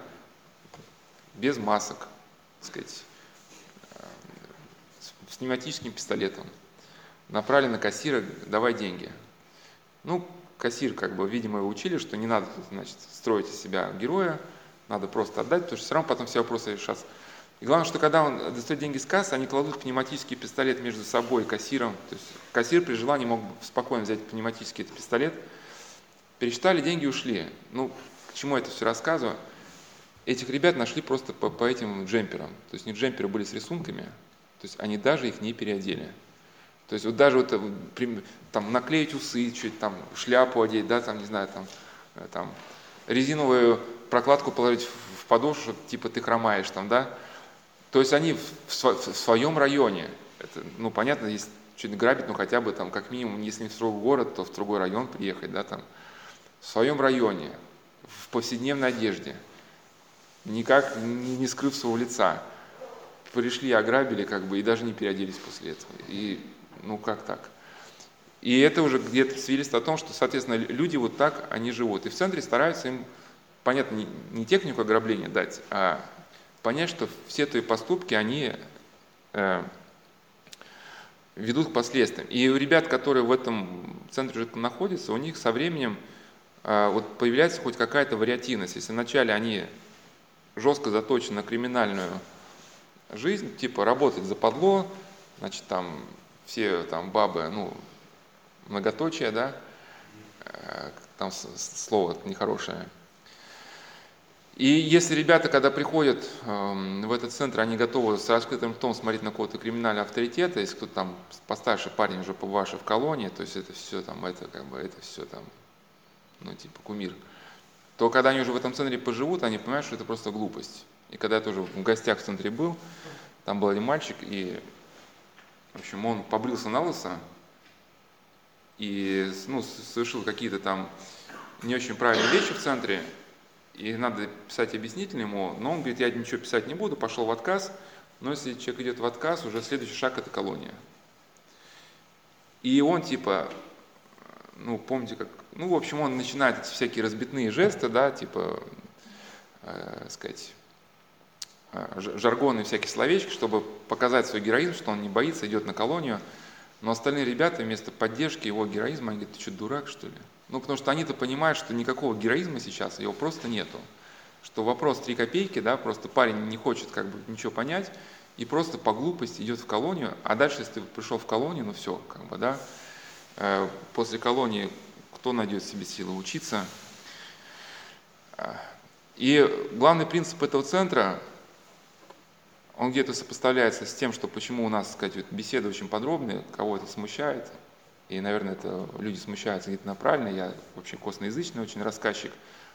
A: без масок, так сказать, э, с пневматическим пистолетом. Направили на кассира, давай деньги. Ну, кассир, как бы, видимо, его учили, что не надо, значит, строить из себя героя, надо просто отдать, потому что все равно потом все вопросы решатся. И главное, что когда он достает деньги с кассы, они кладут пневматический пистолет между собой и кассиром. То есть кассир при желании мог спокойно взять пневматический этот пистолет. Пересчитали деньги ушли. Ну, к чему я это все рассказываю? Этих ребят нашли просто по, по этим джемперам. То есть не джемперы были с рисунками, то есть они даже их не переодели. То есть вот даже вот э, там наклеить усы, чуть там шляпу одеть, да, там, не знаю, там, э, там резиновую прокладку положить в подошву, типа ты хромаешь там, да. То есть они в, в, в своем районе, это, ну, понятно, если что-нибудь грабить, ну, хотя бы там, как минимум, если не в другой город, то в другой район приехать, да, там, в своем районе, в повседневной одежде, никак не, не скрыв своего лица. Пришли, ограбили, как бы, и даже не переоделись после этого. И ну как так? И это уже где-то свидетельствует о том, что, соответственно, люди вот так, они живут. И в центре стараются им, понятно, не, технику ограбления дать, а понять, что все твои поступки, они э, ведут к последствиям. И у ребят, которые в этом центре находятся, у них со временем э, вот появляется хоть какая-то вариативность. Если вначале они жестко заточены на криминальную жизнь, типа работать за подло, значит, там все там бабы, ну, многоточие, да, э, там слово нехорошее. И если ребята, когда приходят эм, в этот центр, они готовы с раскрытым ртом смотреть на какого-то криминального авторитета, если кто-то там постарше парень уже побывавший в колонии, то есть это все там, это как бы, это все там, ну, типа кумир, то когда они уже в этом центре поживут, они понимают, что это просто глупость. И когда я тоже в гостях в центре был, там был один мальчик, и в общем, он побрился на лысо и ну, совершил какие-то там не очень правильные вещи в центре, и надо писать объяснительно ему, но он говорит, я ничего писать не буду, пошел в отказ, Но если человек идет в отказ, уже следующий шаг это колония. И он типа, ну помните как, ну в общем он начинает эти всякие разбитные жесты, да, типа, э, сказать, жаргоны, всякие словечки, чтобы показать свой героизм, что он не боится, идет на колонию. Но остальные ребята вместо поддержки его героизма, они говорят, ты что, дурак что ли? Ну, потому что они-то понимают, что никакого героизма сейчас, его просто нету. Что вопрос три копейки, да, просто парень не хочет как бы ничего понять, и просто по глупости идет в колонию, а дальше, если ты пришел в колонию, ну все, как бы, да, э, после колонии кто найдет себе силы учиться. И главный принцип этого центра, он где-то сопоставляется с тем, что почему у нас, сказать, беседы очень подробные, кого это смущает, и, наверное, это люди смущаются где-то направленно, я вообще косноязычный очень рассказчик,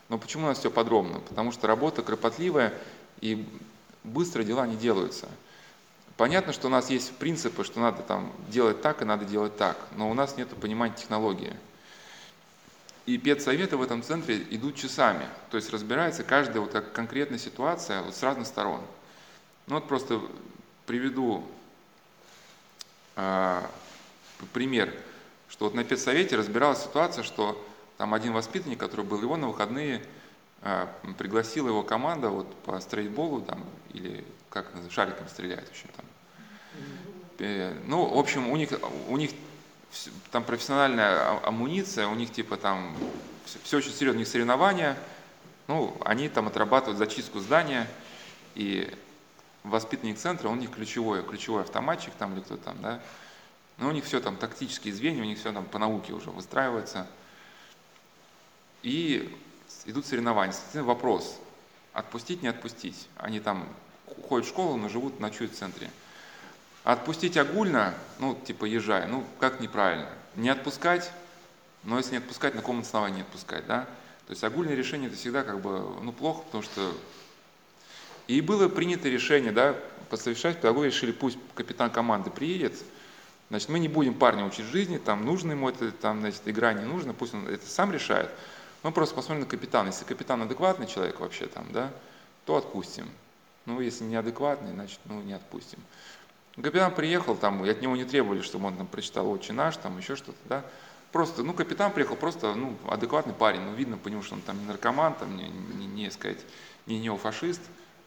A: но почему у нас все подробно? Потому что работа кропотливая, и быстро дела не делаются. Понятно, что у нас есть принципы, что надо там делать так и надо делать так, но у нас нет понимания технологии. И педсоветы в этом центре идут часами, то есть разбирается каждая вот конкретная ситуация вот с разных сторон. Ну вот просто приведу э, пример что вот на педсовете разбиралась ситуация, что там один воспитанник, который был его на выходные, э, пригласила его команда вот по стрейтболу там, или как шариком стреляет, в общем, там. Э, ну, в общем, у них, у них там профессиональная амуниция, у них типа там все, все очень серьезно, у них соревнования, ну, они там отрабатывают зачистку здания, и воспитанник центра, он у них ключевой, ключевой автоматчик там или кто там, да, но у них все там тактические звенья, у них все там по науке уже выстраивается. И идут соревнования. Соответственно, вопрос, отпустить, не отпустить. Они там ходят в школу, но живут, ночуют в центре. отпустить огульно, ну, типа езжай, ну, как неправильно. Не отпускать, но если не отпускать, на каком основании не отпускать, да? То есть огульное решение это всегда как бы, ну, плохо, потому что... И было принято решение, да, посовещать, педагоги решили, пусть капитан команды приедет, Значит, мы не будем парня учить жизни, там нужно ему это, там, значит, игра не нужна, пусть он это сам решает. Мы просто посмотрим на капитана. Если капитан адекватный человек вообще там, да, то отпустим. Ну, если неадекватный, значит, ну, не отпустим. Капитан приехал, там, от него не требовали, чтобы он там прочитал «Отче наш», там, еще что-то, да. Просто, ну, капитан приехал, просто, ну, адекватный парень, ну, видно по нему, что он там не наркоман, там, не, не, не сказать, не неофашист.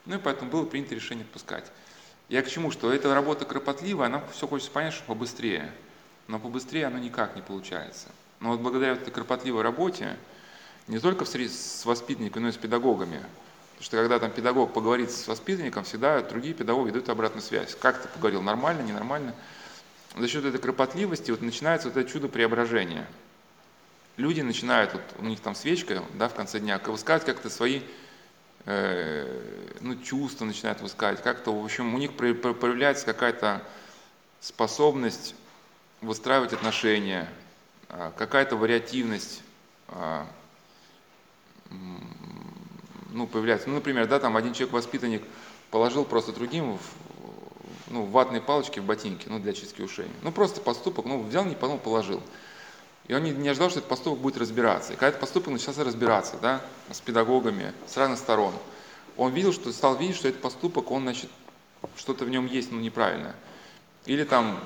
A: Ну, и поэтому было принято решение отпускать. Я к чему, что эта работа кропотливая, нам все хочется понять, что побыстрее. Но побыстрее оно никак не получается. Но вот благодаря этой кропотливой работе, не только с воспитанниками, но и с педагогами, Потому что когда там педагог поговорит с воспитанником, всегда другие педагоги дают обратную связь. Как ты поговорил, нормально, ненормально? За счет этой кропотливости вот начинается вот это чудо преображения. Люди начинают, вот у них там свечка да, в конце дня, высказывать как-то свои ну, чувства начинают высказывать, как-то, в общем, у них проявляется какая-то способность выстраивать отношения, а, какая-то вариативность, а, ну, появляется. Ну, например, да, там один человек-воспитанник положил просто другим в, ну, ватные палочки в ботинки, ну, для чистки ушей. Ну, просто поступок, ну, взял, не подумал, положил. И он не, не ожидал, что этот поступок будет разбираться. И когда этот поступок начался разбираться, да, с педагогами, с разных сторон, он видел, что стал видеть, что этот поступок, он, значит, что-то в нем есть, но неправильное. Или там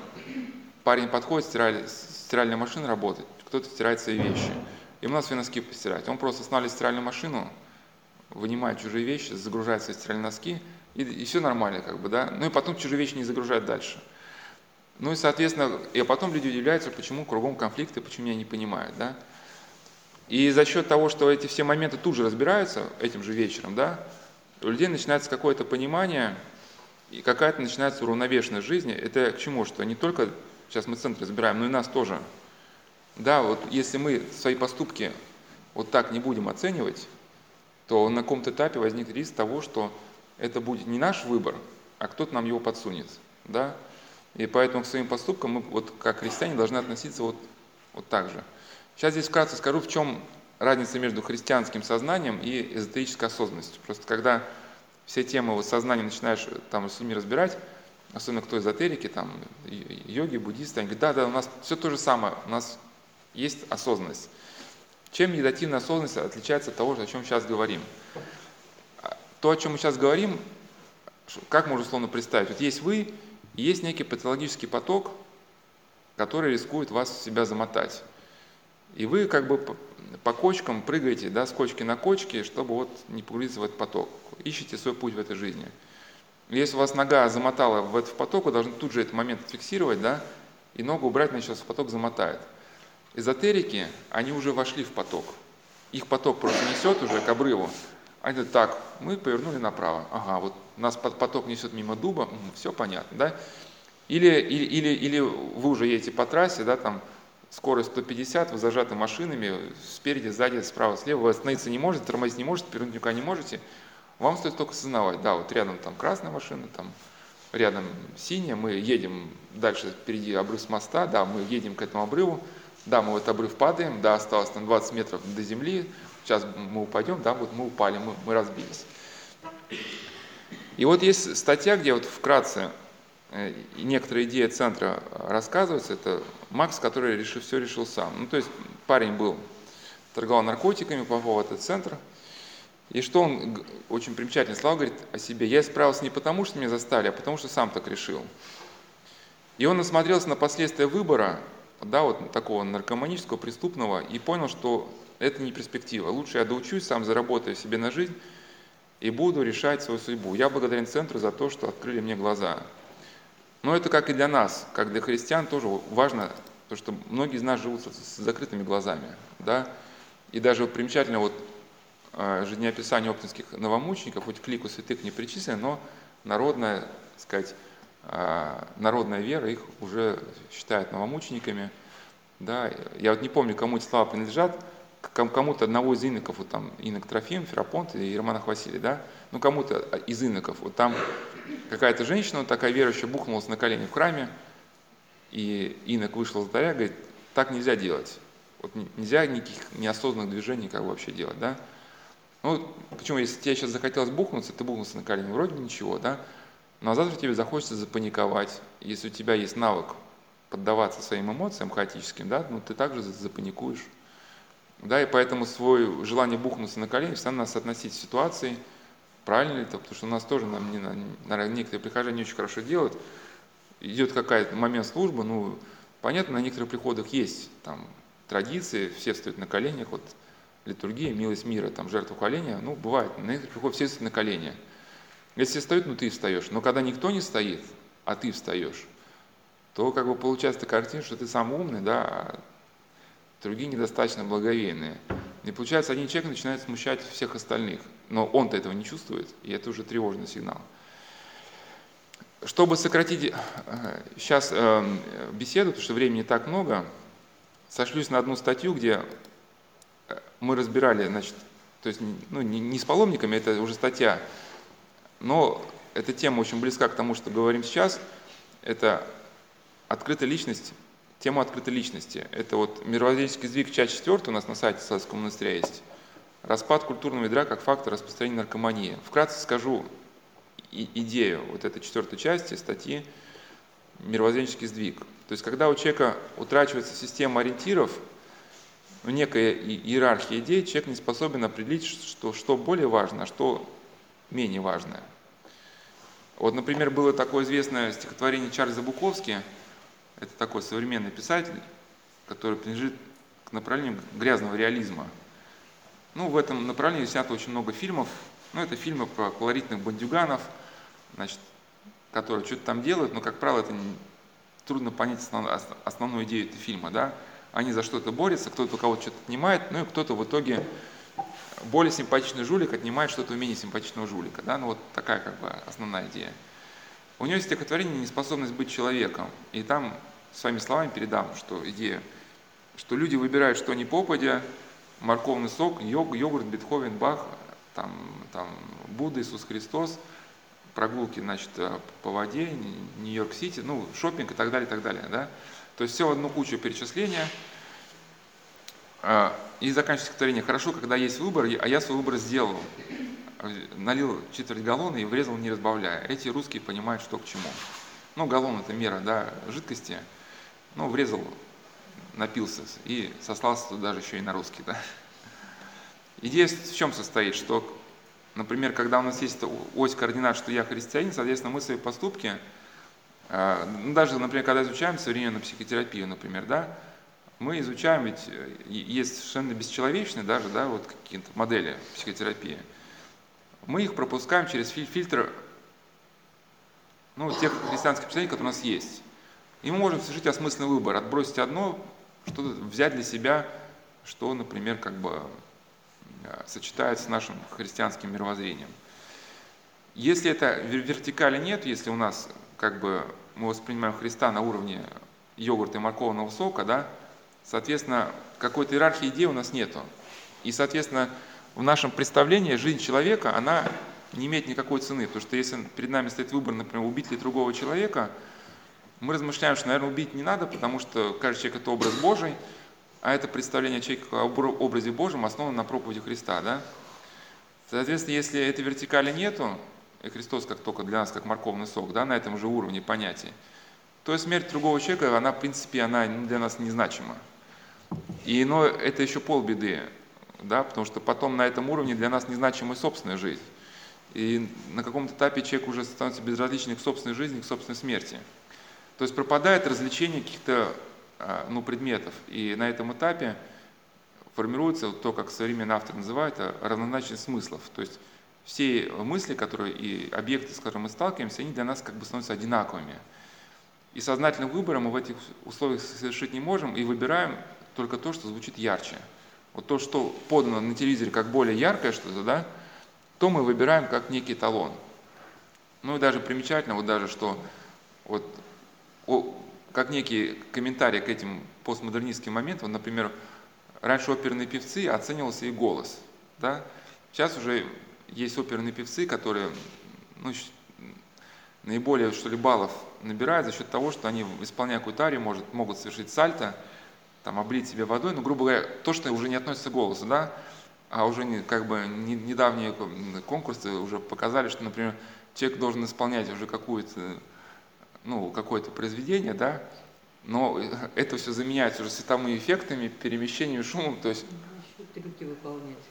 A: парень подходит, стираль, стиральная машина работает, кто-то стирает свои вещи. Ему надо свои носки постирать. Он просто останавливает стиральную машину, вынимает чужие вещи, загружает свои стиральные носки, и, и все нормально, как бы, да. Ну и потом чужие вещи не загружает дальше. Ну и, соответственно, и потом люди удивляются, почему кругом конфликты, почему меня не понимают, да. И за счет того, что эти все моменты тут же разбираются этим же вечером, да, у людей начинается какое-то понимание, и какая-то начинается уравновешенность жизни. Это к чему? Что не только сейчас мы центр разбираем, но и нас тоже. Да, вот если мы свои поступки вот так не будем оценивать, то на каком-то этапе возникнет риск того, что это будет не наш выбор, а кто-то нам его подсунет. Да? И поэтому к своим поступкам мы, вот, как христиане, должны относиться вот, вот так же. Сейчас здесь вкратце скажу, в чем разница между христианским сознанием и эзотерической осознанностью. Просто когда все темы вот сознания начинаешь там с ними разбирать, особенно кто эзотерики, там, йоги, буддисты, они говорят, да, да, у нас все то же самое, у нас есть осознанность. Чем медитативная осознанность отличается от того, о чем сейчас говорим? То, о чем мы сейчас говорим, как можно условно представить? Вот есть вы, и есть некий патологический поток, который рискует вас в себя замотать. И вы как бы по кочкам прыгаете, да, с кочки на кочки, чтобы вот не погрузиться в этот поток. Ищите свой путь в этой жизни. Если у вас нога замотала в этот поток, вы должны тут же этот момент фиксировать, да, и ногу убрать, она сейчас в поток замотает. Эзотерики, они уже вошли в поток. Их поток просто несет уже к обрыву. Они говорят, так, мы повернули направо. Ага, вот нас поток несет мимо дуба, все понятно, да? Или, или, или, или вы уже едете по трассе, да, там скорость 150, вы зажаты машинами, спереди, сзади, справа, слева, вы остановиться не можете, тормозить не можете, повернуть никуда не можете. Вам стоит только осознавать, да, вот рядом там красная машина, там рядом синяя, мы едем дальше, впереди обрыв моста, да, мы едем к этому обрыву, да, мы в этот обрыв падаем, да, осталось там 20 метров до земли, сейчас мы упадем, да, вот мы упали, мы, мы разбились. И вот есть статья, где вот вкратце э, некоторые идеи центра рассказываются. Это Макс, который решил, все решил сам. Ну, то есть парень был, торговал наркотиками, попал в этот центр. И что он очень примечательно слова говорит о себе. Я справился не потому, что меня заставили, а потому, что сам так решил. И он насмотрелся на последствия выбора, да, вот такого наркоманического, преступного, и понял, что это не перспектива. Лучше я доучусь, сам заработаю себе на жизнь и буду решать свою судьбу. Я благодарен центру за то, что открыли мне глаза. Но это как и для нас, как для христиан тоже важно, то, что многие из нас живут с закрытыми глазами. Да? И даже вот примечательно вот а, жизнеописание оптинских новомучеников, хоть к лику святых не причислено, но народная, сказать, а, народная вера их уже считает новомучениками. Да, я вот не помню, кому эти слова принадлежат, кому-то одного из иноков, вот там инок Трофим, Ферапонт и Романах Василий, да, ну кому-то из иноков, вот там какая-то женщина, вот такая верующая, бухнулась на колени в храме, и инок вышел из алтаря, говорит, так нельзя делать, вот нельзя никаких неосознанных движений как бы вообще делать, да. Ну, почему, если тебе сейчас захотелось бухнуться, ты бухнулся на колени, вроде ничего, да, но а завтра тебе захочется запаниковать. Если у тебя есть навык поддаваться своим эмоциям хаотическим, да, ну ты также запаникуешь. Да, и поэтому свое желание бухнуться на колени всегда надо соотносить с ситуацией, правильно ли это, потому что у нас тоже, нам, не, наверное, некоторые прихожане не очень хорошо делают, идет какой-то момент службы, ну, понятно, на некоторых приходах есть там традиции, все встают на коленях, вот литургия, милость мира, там жертва коленя, ну, бывает, на некоторых приходах все встают на колени. Если встают, ну ты встаешь. Но когда никто не стоит, а ты встаешь, то как бы получается такая картина, что ты сам умный, да, а другие недостаточно благовейные. И получается, один человек начинает смущать всех остальных, но он-то этого не чувствует, и это уже тревожный сигнал. Чтобы сократить сейчас э, э, беседу, потому что времени так много, сошлюсь на одну статью, где э, мы разбирали, значит, то есть ну, не с паломниками, это уже статья, но эта тема очень близка к тому, что говорим сейчас. Это открытая личность, тема открытой личности. Это вот мировоззренческий сдвиг часть 4 у нас на сайте Садского монастыря есть. Распад культурного ядра как фактор распространения наркомании. Вкратце скажу и идею вот этой четвертой части статьи «Мировоззренческий сдвиг». То есть, когда у человека утрачивается система ориентиров, ну, некая иерархия идей, человек не способен определить, что, что более важно, а что менее важное. Вот, например, было такое известное стихотворение Чарльза Буковски, это такой современный писатель, который принадлежит к направлению грязного реализма. Ну, в этом направлении снято очень много фильмов. Ну, это фильмы про колоритных бандюганов, значит, которые что-то там делают, но, как правило, это не, трудно понять основ, основную идею этого фильма, да. Они за что-то борются, кто-то у кого-то что-то отнимает, ну и кто-то в итоге более симпатичный жулик отнимает что-то у менее симпатичного жулика. Да? Ну вот такая как бы основная идея. У него есть стихотворение «Неспособность быть человеком». И там своими словами передам, что идея, что люди выбирают что ни попадя, морковный сок, йог, йогурт, Бетховен, Бах, там, там, Будда, Иисус Христос, прогулки значит, по воде, Нью-Йорк-Сити, ну, шопинг и так далее, и так далее. Да? То есть все в одну кучу перечисления – а, и заканчивать стихотворение. Хорошо, когда есть выбор, а я свой выбор сделал. Налил четверть галлона и врезал, не разбавляя. Эти русские понимают, что к чему. Ну, галлон – это мера да, жидкости. Ну, врезал, напился и сослался даже еще и на русский. Да. Идея в чем состоит? Что Например, когда у нас есть ось координат, что я христианин, соответственно, мы свои поступки, а, ну, даже, например, когда изучаем современную психотерапию, например, да, мы изучаем, ведь есть совершенно бесчеловечные даже, да, вот какие-то модели психотерапии. Мы их пропускаем через фильтр ну, тех христианских представлений, которые у нас есть. И мы можем совершить осмысленный выбор, отбросить одно, что-то взять для себя, что, например, как бы э, сочетается с нашим христианским мировоззрением. Если это вертикали нет, если у нас как бы мы воспринимаем Христа на уровне йогурта и морковного сока, да, соответственно, какой-то иерархии идей у нас нету. И, соответственно, в нашем представлении жизнь человека, она не имеет никакой цены. Потому что если перед нами стоит выбор, например, убить ли другого человека, мы размышляем, что, наверное, убить не надо, потому что каждый человек – это образ Божий, а это представление человека об образе Божьем основано на проповеди Христа. Да? Соответственно, если этой вертикали нету, и Христос как только для нас, как морковный сок, да, на этом же уровне понятий, то смерть другого человека, она, в принципе, она для нас незначима. И, но это еще полбеды, да, потому что потом на этом уровне для нас незначима собственная жизнь. И на каком-то этапе человек уже становится безразличным к собственной жизни, к собственной смерти. То есть пропадает развлечение каких-то а, ну, предметов. И на этом этапе формируется то, как современный автор называет, а, равнозначность смыслов. То есть все мысли, которые и объекты, с которыми мы сталкиваемся, они для нас как бы становятся одинаковыми. И сознательным выбором мы в этих условиях совершить не можем, и выбираем только то, что звучит ярче. Вот то, что подано на телевизоре как более яркое что-то, да, то мы выбираем как некий талон. Ну и даже примечательно, вот даже, что вот как некий комментарий к этим постмодернистским моментам, например, раньше оперные певцы оценивался их голос, да, сейчас уже есть оперные певцы, которые ну, наиболее что ли баллов набирают за счет того, что они, исполняя какую-то арию, может, могут совершить сальто, там, облить себе водой, ну, грубо говоря, то, что уже не относится к голосу, да, а уже не, как бы не, недавние конкурсы уже показали, что, например, человек должен исполнять уже какую-то, ну, какое-то произведение, да, но это все заменяется уже световыми эффектами, перемещением шумом, то есть...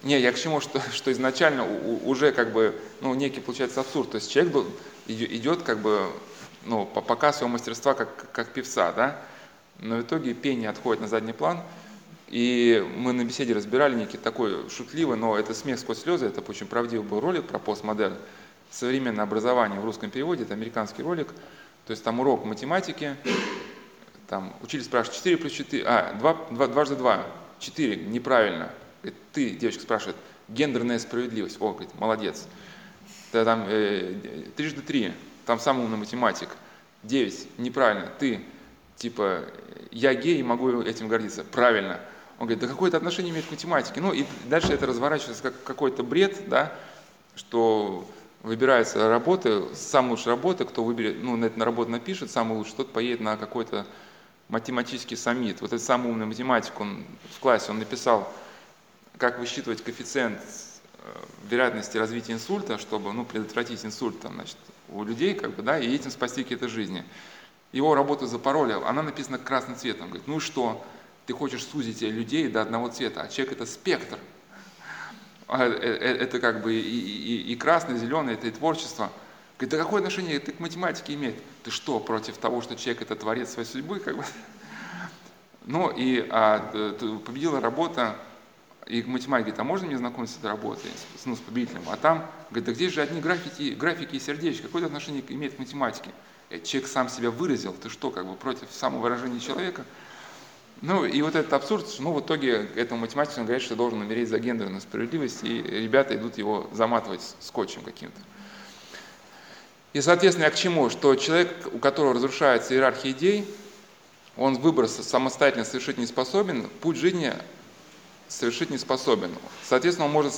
A: Не, я к чему, что, что изначально уже как бы, ну, некий получается абсурд, то есть человек идет как бы, ну, по показ своего мастерства как, как певца, да, но в итоге пение отходит на задний план, и мы на беседе разбирали некий такой шутливый, но это смех сквозь слезы, это очень правдивый был ролик про постмодерн. Современное образование в русском переводе, это американский ролик, то есть там урок математики, там учили спрашивать 4 плюс 4, а, 2, 2, дважды 2, 4, неправильно. Говорит, ты, девочка, спрашивает, гендерная справедливость, о, говорит, молодец. Тогда там э, трижды 3, там самый умный математик, 9, неправильно, ты, типа, я гей могу этим гордиться, правильно. Он говорит, да какое это отношение имеет к математике? Ну и дальше это разворачивается как какой-то бред, да, что выбираются работы, самые лучшие работы, кто выберет, ну, на эту работу напишет, самый лучший, тот поедет на какой-то математический саммит. Вот этот самый умный математик, он в классе, он написал, как высчитывать коэффициент э, вероятности развития инсульта, чтобы ну, предотвратить инсульт там, значит, у людей, как бы, да, и этим спасти какие-то жизни. Его работу запороли, она написана красным цветом. Говорит, ну и что? ты хочешь сузить людей до одного цвета, а человек это спектр. А, э, э, это как бы и, и, и красный, и зеленый, это и творчество. Говорит, да какое отношение это к математике имеет? Ты что, против того, что человек это творец своей судьбы? Как бы? Ну и а, э, победила работа, и математик говорит, а можно мне знакомиться с этой работой, ну, с победителем? А там, говорит, да где же одни графики, графики и сердечки, какое отношение имеет к математике? Человек сам себя выразил, ты что, как бы против самовыражения человека? Ну и вот этот абсурд, ну в итоге этому математику он говорит, что должен умереть за гендерную справедливость, и ребята идут его заматывать скотчем каким-то. И, соответственно, я к чему? Что человек, у которого разрушается иерархия идей, он выбор самостоятельно совершить не способен, путь жизни совершить не способен. Соответственно, он может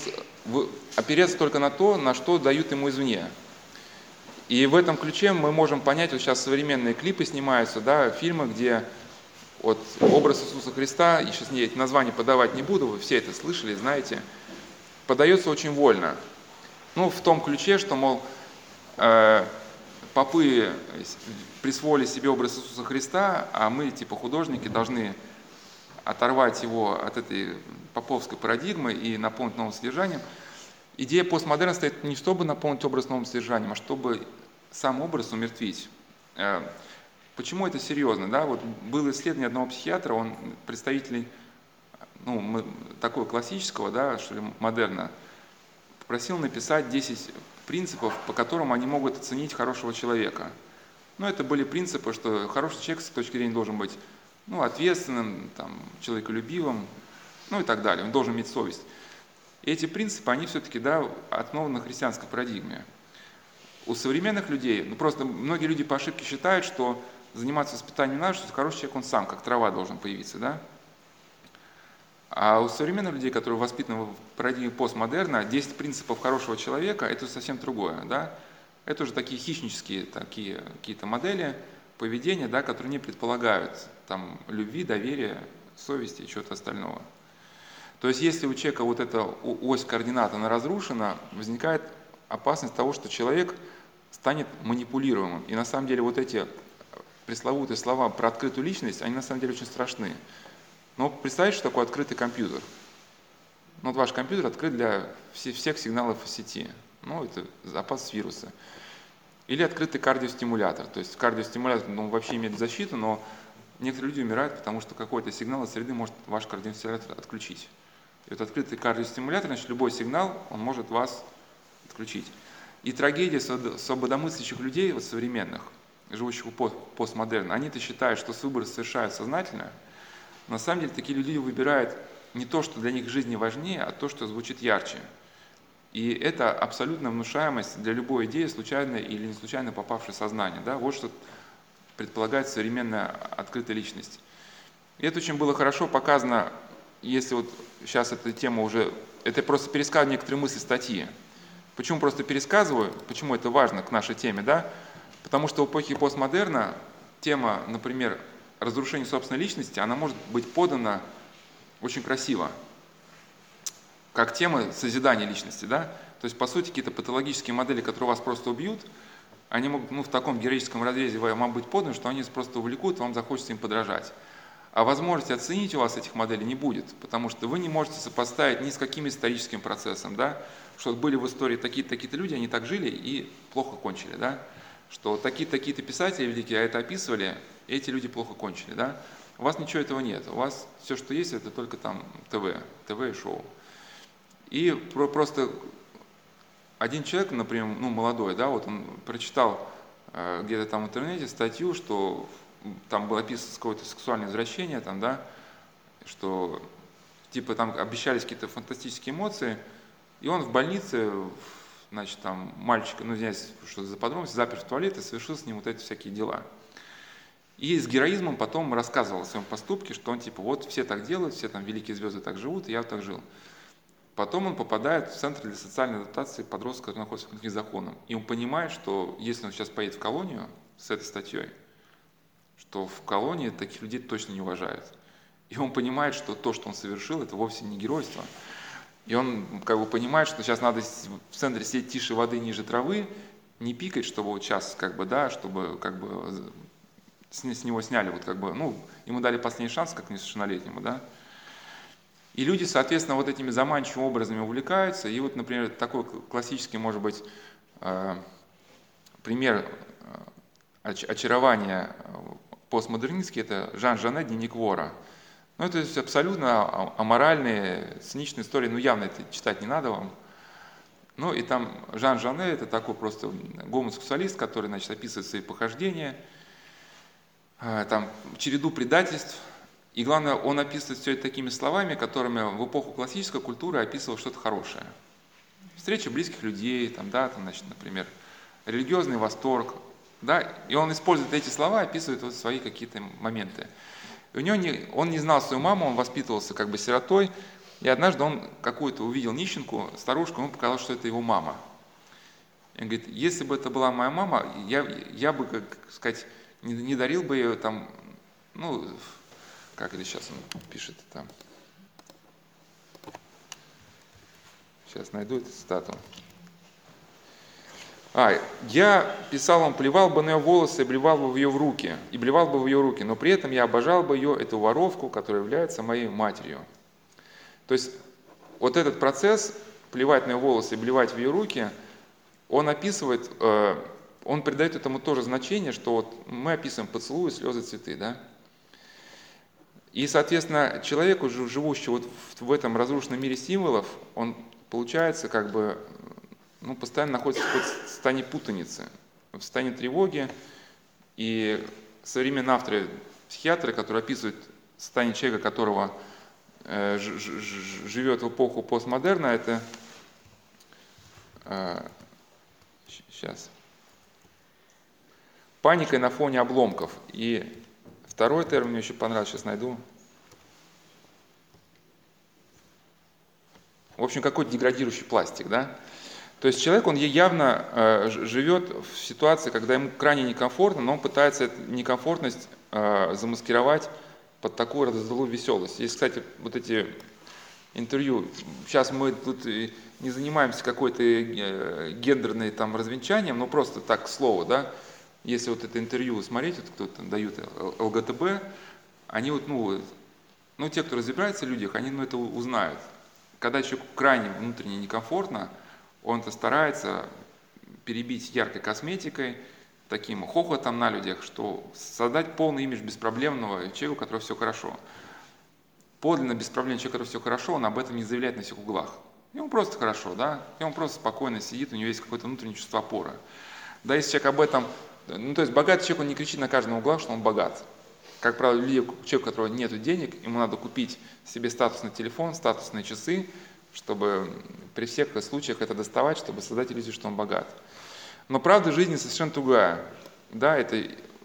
A: опереться только на то, на что дают ему извне. И в этом ключе мы можем понять, вот сейчас современные клипы снимаются, да, фильмы, где вот образ Иисуса Христа, и сейчас я эти названия подавать не буду, вы все это слышали, знаете, подается очень вольно. Ну, в том ключе, что, мол, э, попы присвоили себе образ Иисуса Христа, а мы, типа художники, должны оторвать его от этой поповской парадигмы и наполнить новым содержанием. идея постмодерна стоит не чтобы наполнить образ новым содержанием, а чтобы сам образ умертвить. Почему это серьезно? Да? Вот было исследование одного психиатра, он представителей ну, такого классического, да, что ли, модерна, попросил написать 10 принципов, по которым они могут оценить хорошего человека. Ну, это были принципы, что хороший человек с точки зрения должен быть ну, ответственным, там, человеколюбивым, ну и так далее. Он должен иметь совесть. И эти принципы, они все-таки да, основаны на христианской парадигме. У современных людей, ну просто многие люди по ошибке считают, что заниматься воспитанием надо, что хороший человек, он сам, как трава должен появиться, да? А у современных людей, которые воспитаны в парадигме постмодерна, 10 принципов хорошего человека – это совсем другое, да? Это уже такие хищнические такие какие-то модели поведения, да, которые не предполагают там, любви, доверия, совести и чего-то остального. То есть если у человека вот эта ось координат, она разрушена, возникает опасность того, что человек станет манипулируемым. И на самом деле вот эти пресловутые слова про открытую личность, они на самом деле очень страшны. Но представьте, что такое открытый компьютер. Ну, вот ваш компьютер открыт для всех сигналов сети. Ну, это запас вируса. Или открытый кардиостимулятор. То есть кардиостимулятор ну, вообще имеет защиту, но некоторые люди умирают, потому что какой-то сигнал из среды может ваш кардиостимулятор отключить. И вот открытый кардиостимулятор, значит, любой сигнал, он может вас отключить. И трагедия свободомыслящих людей, вот современных, живущих в постмодерне, они-то считают, что выборы совершают сознательно. На самом деле такие люди выбирают не то, что для них в жизни важнее, а то, что звучит ярче. И это абсолютно внушаемость для любой идеи, случайно или не случайно попавшей в сознание. Да? Вот что предполагает современная открытая личность. И это очень было хорошо показано, если вот сейчас эта тема уже, это просто пересказ некоторые мысли статьи. Почему просто пересказываю, почему это важно к нашей теме, да? Потому что в эпохе постмодерна тема, например, разрушения собственной личности, она может быть подана очень красиво, как тема созидания личности, да? То есть, по сути, какие-то патологические модели, которые вас просто убьют, они могут ну, в таком героическом разрезе вам быть поданы, что они просто увлекут, вам захочется им подражать. А возможности оценить у вас этих моделей не будет, потому что вы не можете сопоставить ни с каким историческим процессом, да? что были в истории такие-то такие люди, они так жили и плохо кончили, да? Что такие-то такие-то писатели великие, а это описывали, эти люди плохо кончили. Да? У вас ничего этого нет, у вас все, что есть, это только там ТВ, ТВ и шоу. И про, просто один человек, например, ну, молодой, да, вот он прочитал э, где-то там в интернете статью, что там было описано какое-то сексуальное извращение, там, да, что типа там обещались какие-то фантастические эмоции, и он в больнице, значит, там мальчик, ну, извиняюсь, что за подробности, запер в туалет и совершил с ним вот эти всякие дела. И с героизмом потом рассказывал о своем поступке, что он типа, вот все так делают, все там великие звезды так живут, и я так жил. Потом он попадает в центр для социальной адаптации подростка, который находится в законом. И он понимает, что если он сейчас поедет в колонию с этой статьей, что в колонии таких людей точно не уважают. И он понимает, что то, что он совершил, это вовсе не геройство, и он как бы понимает, что сейчас надо в центре сидеть тише воды, ниже травы, не пикать, чтобы вот сейчас, как бы, да, чтобы как бы с, с него сняли, вот как бы, ну, ему дали последний шанс, как несовершеннолетнему, да. И люди, соответственно, вот этими заманчивыми образами увлекаются. И вот, например, такой классический, может быть, э, пример э, очарования э, постмодернистский, это Жан Жанет «Дневник вора». Ну, это есть абсолютно аморальные, циничные истории, ну, явно это читать не надо вам. Ну, и там Жан Жане, это такой просто гомосексуалист, который, значит, описывает свои похождения, а, там, череду предательств, и главное, он описывает все это такими словами, которыми в эпоху классической культуры описывал что-то хорошее. Встреча близких людей, там, да, там, значит, например, религиозный восторг, да, и он использует эти слова, описывает вот свои какие-то моменты. И у него не, он не знал свою маму, он воспитывался как бы сиротой, и однажды он какую-то увидел нищенку, старушку, ему показалось, что это его мама. И он говорит, если бы это была моя мама, я, я бы, как сказать, не, не дарил бы ее там, ну, как это сейчас он пишет там. Сейчас найду эту цитату. А, я писал вам, плевал бы на ее волосы, и блевал бы в ее руки, и блевал бы в ее руки, но при этом я обожал бы ее, эту воровку, которая является моей матерью. То есть вот этот процесс плевать на ее волосы и блевать в ее руки, он описывает, э, он придает этому тоже значение, что вот мы описываем поцелуи, слезы, цветы, да? И, соответственно, человеку, живущему вот в этом разрушенном мире символов, он, получается, как бы, ну, постоянно находится в состоянии путаницы, в состоянии тревоги. И современные авторы, психиатры, которые описывают состояние человека, которого э, живет в эпоху постмодерна, это э, сейчас паникой на фоне обломков. И второй термин мне еще понравился, сейчас найду. В общем, какой-то деградирующий пластик, да? То есть человек, он явно э, живет в ситуации, когда ему крайне некомфортно, но он пытается эту некомфортность э, замаскировать под такую раздалую веселость. Есть, кстати, вот эти интервью. Сейчас мы тут не занимаемся какой-то э, гендерной там развенчанием, но просто так слово, да. Если вот это интервью смотреть, вот кто-то дают ЛГТБ, они вот, ну, ну, те, кто разбирается в людях, они ну, это узнают. Когда человеку крайне внутренне некомфортно, он-то старается перебить яркой косметикой, таким хохотом на людях, что создать полный имидж беспроблемного человека, у которого все хорошо. Подлинно беспроблемный человек, у которого все хорошо, он об этом не заявляет на всех углах. Ему просто хорошо, да, и он просто спокойно сидит, у него есть какое-то внутреннее чувство опоры. Да, если человек об этом, ну то есть богатый человек, он не кричит на каждом углу, что он богат. Как правило, человек, у которого нет денег, ему надо купить себе статусный телефон, статусные часы, чтобы при всех случаях это доставать, чтобы создать иллюзию, что он богат. Но правда жизни совершенно другая. Да, это